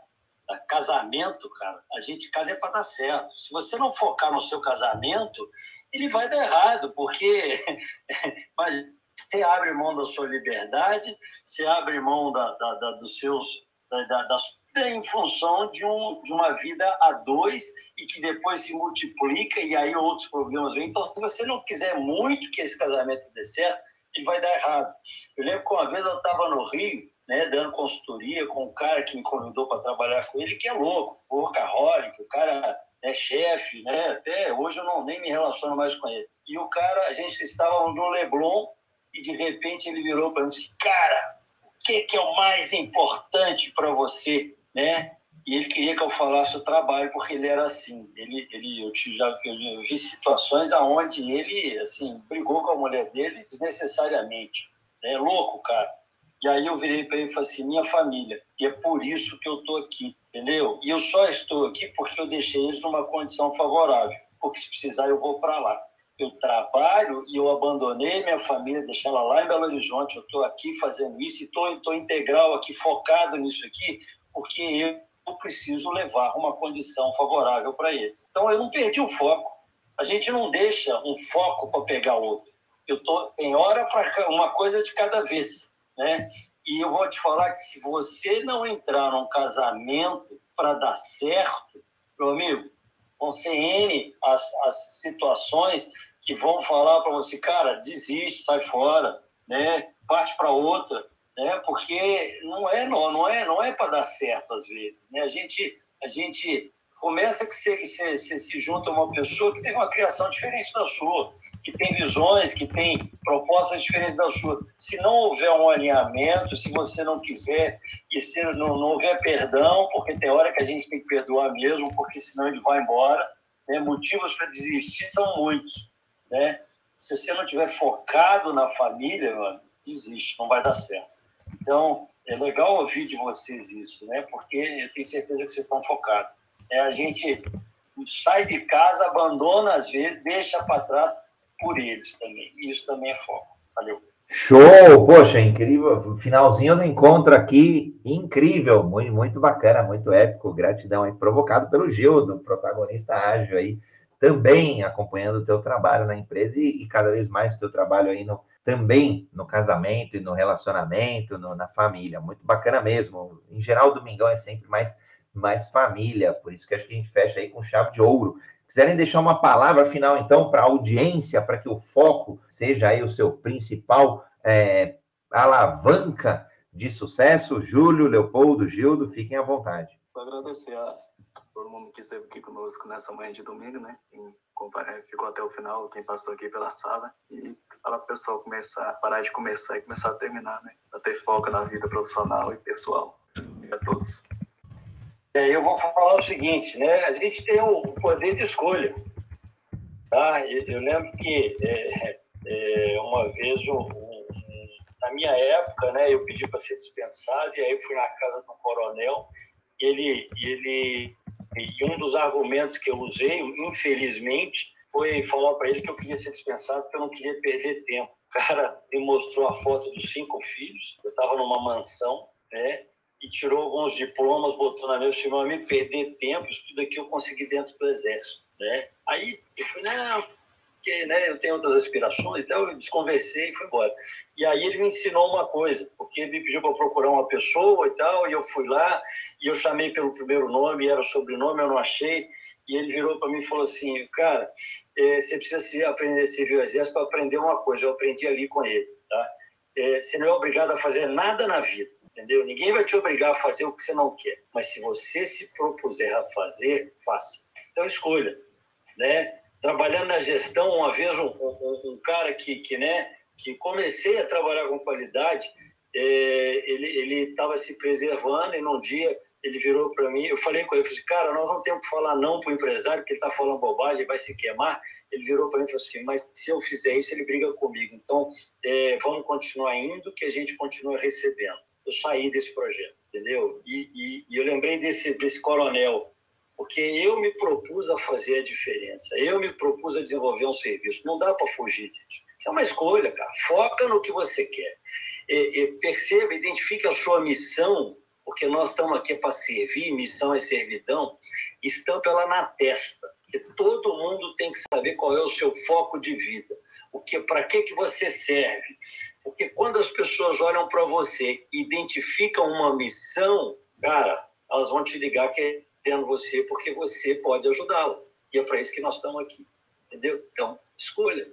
Casamento, cara, a gente casa é para dar certo. Se você não focar no seu casamento, ele vai dar errado, porque mas você abre mão da sua liberdade, você abre mão da, da, da dos seus da, da em função de, um, de uma vida a dois e que depois se multiplica e aí outros problemas vêm. Então, se você não quiser muito que esse casamento dê certo, ele vai dar errado. Eu lembro que uma vez eu estava no Rio, né, dando consultoria com um cara que me convidou para trabalhar com ele, que é louco, workaholic, o cara é chefe, né? Até hoje eu não, nem me relaciono mais com ele. E o cara, a gente estava no Leblon e de repente ele virou para mim e disse: Cara, o que, que é o mais importante para você? né? E ele queria que eu falasse o trabalho, porque ele era assim. Ele, ele, eu já eu vi situações aonde ele, assim, brigou com a mulher dele desnecessariamente. É louco, cara. E aí eu virei para ele e falei assim, minha família. E é por isso que eu estou aqui, entendeu? E eu só estou aqui porque eu deixei eles numa condição favorável. Porque se precisar eu vou para lá. Eu trabalho e eu abandonei minha família, deixei ela lá em Belo Horizonte. Eu estou aqui fazendo isso e estou integral aqui, focado nisso aqui, porque eu preciso levar uma condição favorável para ele. Então eu não perdi o foco. A gente não deixa um foco para pegar outro. Eu tô tem hora para uma coisa de cada vez, né? E eu vou te falar que se você não entrar num casamento para dar certo, meu amigo, vão ser N as, as situações que vão falar para você, cara, desiste, sai fora, né? Parte para outra né? Porque não é não, não é não é para dar certo às vezes, né? A gente a gente começa que você, você, você, se junta a uma pessoa que tem uma criação diferente da sua, que tem visões, que tem propostas diferentes da sua. Se não houver um alinhamento, se você não quiser e se não, não houver perdão, porque tem hora que a gente tem que perdoar mesmo, porque senão ele vai embora. Né? Motivos para desistir são muitos, né? Se você não tiver focado na família, mano, desiste, não vai dar certo. Então, é legal ouvir de vocês isso, né? Porque eu tenho certeza que vocês estão focados. É, a gente sai de casa, abandona às vezes, deixa para trás por eles também. Isso também é foco. Valeu.
Show! Poxa, incrível. Finalzinho do encontro aqui, incrível, muito, muito bacana, muito épico. Gratidão aí, provocado pelo Gildo, protagonista ágil aí, também acompanhando o teu trabalho na empresa e, e cada vez mais o teu trabalho aí no, também no casamento e no relacionamento, no, na família. Muito bacana mesmo. Em geral, o Domingão é sempre mais, mais família, por isso que acho que a gente fecha aí com chave de ouro. Quiserem deixar uma palavra final, então, para a audiência, para que o foco seja aí o seu principal é, alavanca de sucesso, Júlio, Leopoldo, Gildo, fiquem à vontade.
Só agradecer a todo mundo que esteve aqui conosco nessa manhã de domingo, né? É, ficou até o final, quem passou aqui pela sala. E para o pessoal começar, parar de começar e começar a terminar, né? Para ter foco na vida profissional e pessoal. E a todos.
É, eu vou falar o seguinte, né? A gente tem o poder de escolha. Tá? Eu, lembro que é, é, uma vez um, um, na minha época, né, eu pedi para ser dispensado, e aí fui na casa do coronel, ele, ele, e um dos argumentos que eu usei, infelizmente, foi falar para ele que eu queria ser dispensado porque eu não queria perder tempo. O cara me mostrou a foto dos cinco filhos, eu estava numa mansão, né, e tirou alguns diplomas, botou na minha, chamou a me perder tempo, isso tudo aqui eu consegui dentro do exército, né. Aí eu falei, não, porque né, eu tenho outras aspirações, então eu desconversei e fui embora. E aí ele me ensinou uma coisa, porque ele me pediu para procurar uma pessoa e tal, e eu fui lá, e eu chamei pelo primeiro nome, era o sobrenome, eu não achei, e ele virou para mim e falou assim, cara, é, você precisa se aprender servir o exército para aprender uma coisa, eu aprendi ali com ele, tá? É, você não é obrigado a fazer nada na vida, entendeu? Ninguém vai te obrigar a fazer o que você não quer, mas se você se propuser a fazer, faça. Então escolha, né? trabalhando na gestão, uma vez um, um, um cara que, que, né, que comecei a trabalhar com qualidade, é, ele estava se preservando e num dia ele virou para mim, eu falei com ele, eu falei, cara, nós não temos que falar não para o empresário, porque ele está falando bobagem, vai se queimar. Ele virou para mim e falou assim, mas se eu fizer isso, ele briga comigo. Então, é, vamos continuar indo, que a gente continua recebendo. Eu saí desse projeto, entendeu? E, e, e eu lembrei desse, desse coronel porque eu me propus a fazer a diferença, eu me propus a desenvolver um serviço. Não dá para fugir disso. Isso é uma escolha, cara. Foca no que você quer. E, e perceba, identifique a sua missão, porque nós estamos aqui para servir, missão é servidão, estampa ela na testa. Porque todo mundo tem que saber qual é o seu foco de vida, o que, para que que você serve. Porque quando as pessoas olham para você, identificam uma missão, cara, elas vão te ligar que tendo você porque você pode ajudá-las. E é para isso que nós estamos aqui. Entendeu? Então, escolha.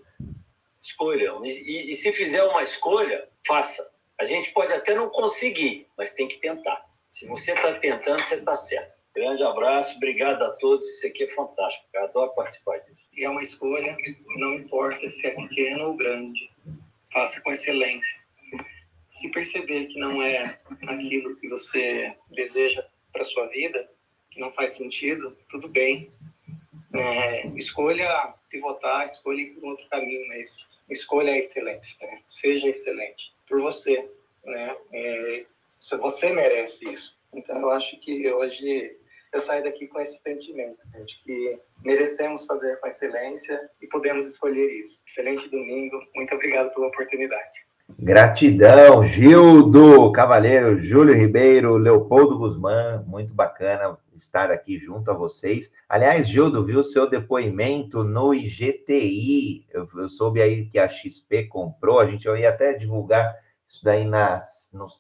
Escolha. E, e, se fizer uma escolha, faça. A gente pode até não conseguir, mas tem que tentar. Se você está tentando, você está certo. Grande abraço, obrigado a todos. Isso aqui é fantástico. Eu adoro participar disso.
E é uma escolha, não importa se é pequeno ou grande. Faça com excelência. Se perceber que não é aquilo que você deseja para sua vida, que não faz sentido, tudo bem. É, escolha pivotar, escolha ir por outro caminho, mas escolha a excelência. Né? Seja excelente por você. Né? É, você merece isso. Então, eu acho que hoje eu saio daqui com esse sentimento né? de que merecemos fazer com excelência e podemos escolher isso. Excelente domingo. Muito obrigado pela oportunidade.
Gratidão, Gildo, Cavaleiro, Júlio Ribeiro, Leopoldo Guzmán, muito bacana estar aqui junto a vocês. Aliás, Gildo, viu seu depoimento no IGTI, eu, eu soube aí que a XP comprou, a gente ia até divulgar isso daí na,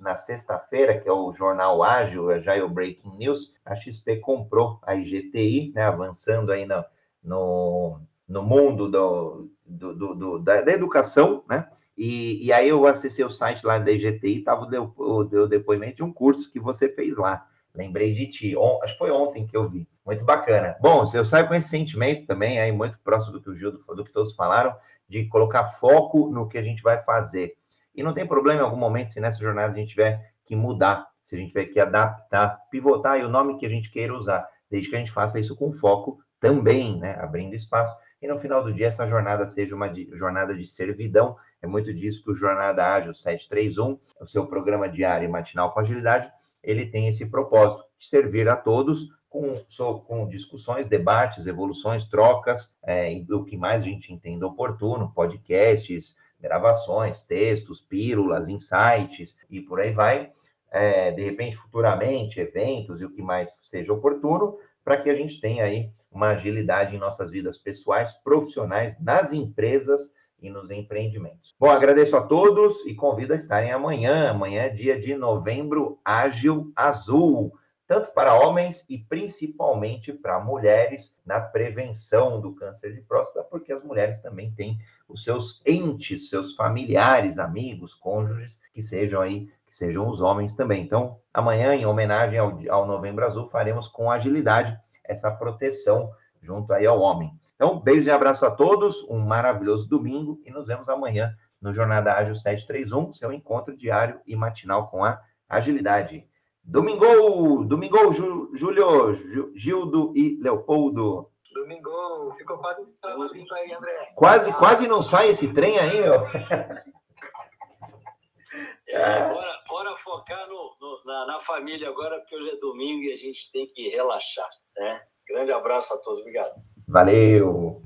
na sexta-feira, que é o Jornal Ágil, já é o Breaking News, a XP comprou a IGTI, né, avançando aí no, no, no mundo do, do, do, do da, da educação, né, e, e, aí eu acessei o site lá da IGTI, estava o, o, o depoimento de um curso que você fez lá. Lembrei de ti. On, acho que foi ontem que eu vi. Muito bacana. Bom, eu saio com esse sentimento também, aí muito próximo do que o Gildo, do que todos falaram, de colocar foco no que a gente vai fazer. E não tem problema em algum momento se nessa jornada a gente tiver que mudar, se a gente tiver que adaptar, pivotar e o nome que a gente queira usar, desde que a gente faça isso com foco também, né? Abrindo espaço. E no final do dia, essa jornada seja uma jornada de servidão é muito disso que o Jornada Ágil 731, o seu programa diário e matinal com agilidade, ele tem esse propósito de servir a todos com, com discussões, debates, evoluções, trocas, é, o que mais a gente entenda oportuno, podcasts, gravações, textos, pílulas, insights e por aí vai. É, de repente, futuramente, eventos e o que mais seja oportuno, para que a gente tenha aí uma agilidade em nossas vidas pessoais, profissionais, nas empresas e nos empreendimentos. Bom, agradeço a todos e convido a estarem amanhã. Amanhã é dia de novembro ágil azul, tanto para homens e principalmente para mulheres na prevenção do câncer de próstata, porque as mulheres também têm os seus entes, seus familiares, amigos, cônjuges, que sejam aí, que sejam os homens também. Então, amanhã, em homenagem ao, ao Novembro Azul, faremos com agilidade essa proteção junto aí ao homem. Então, beijo e abraço a todos, um maravilhoso domingo e nos vemos amanhã no Jornada Ágil 731, seu encontro diário e matinal com a agilidade. Domingo, domingo, Júlio, Gildo e Leopoldo.
Domingo, ficou quase trabalhando aí, André.
Quase, ah. quase não sai esse trem aí, meu.
É, bora, bora focar no, no na, na, família agora, porque hoje é domingo e a gente tem que relaxar. Né? Grande abraço a todos. Obrigado.
Valeu.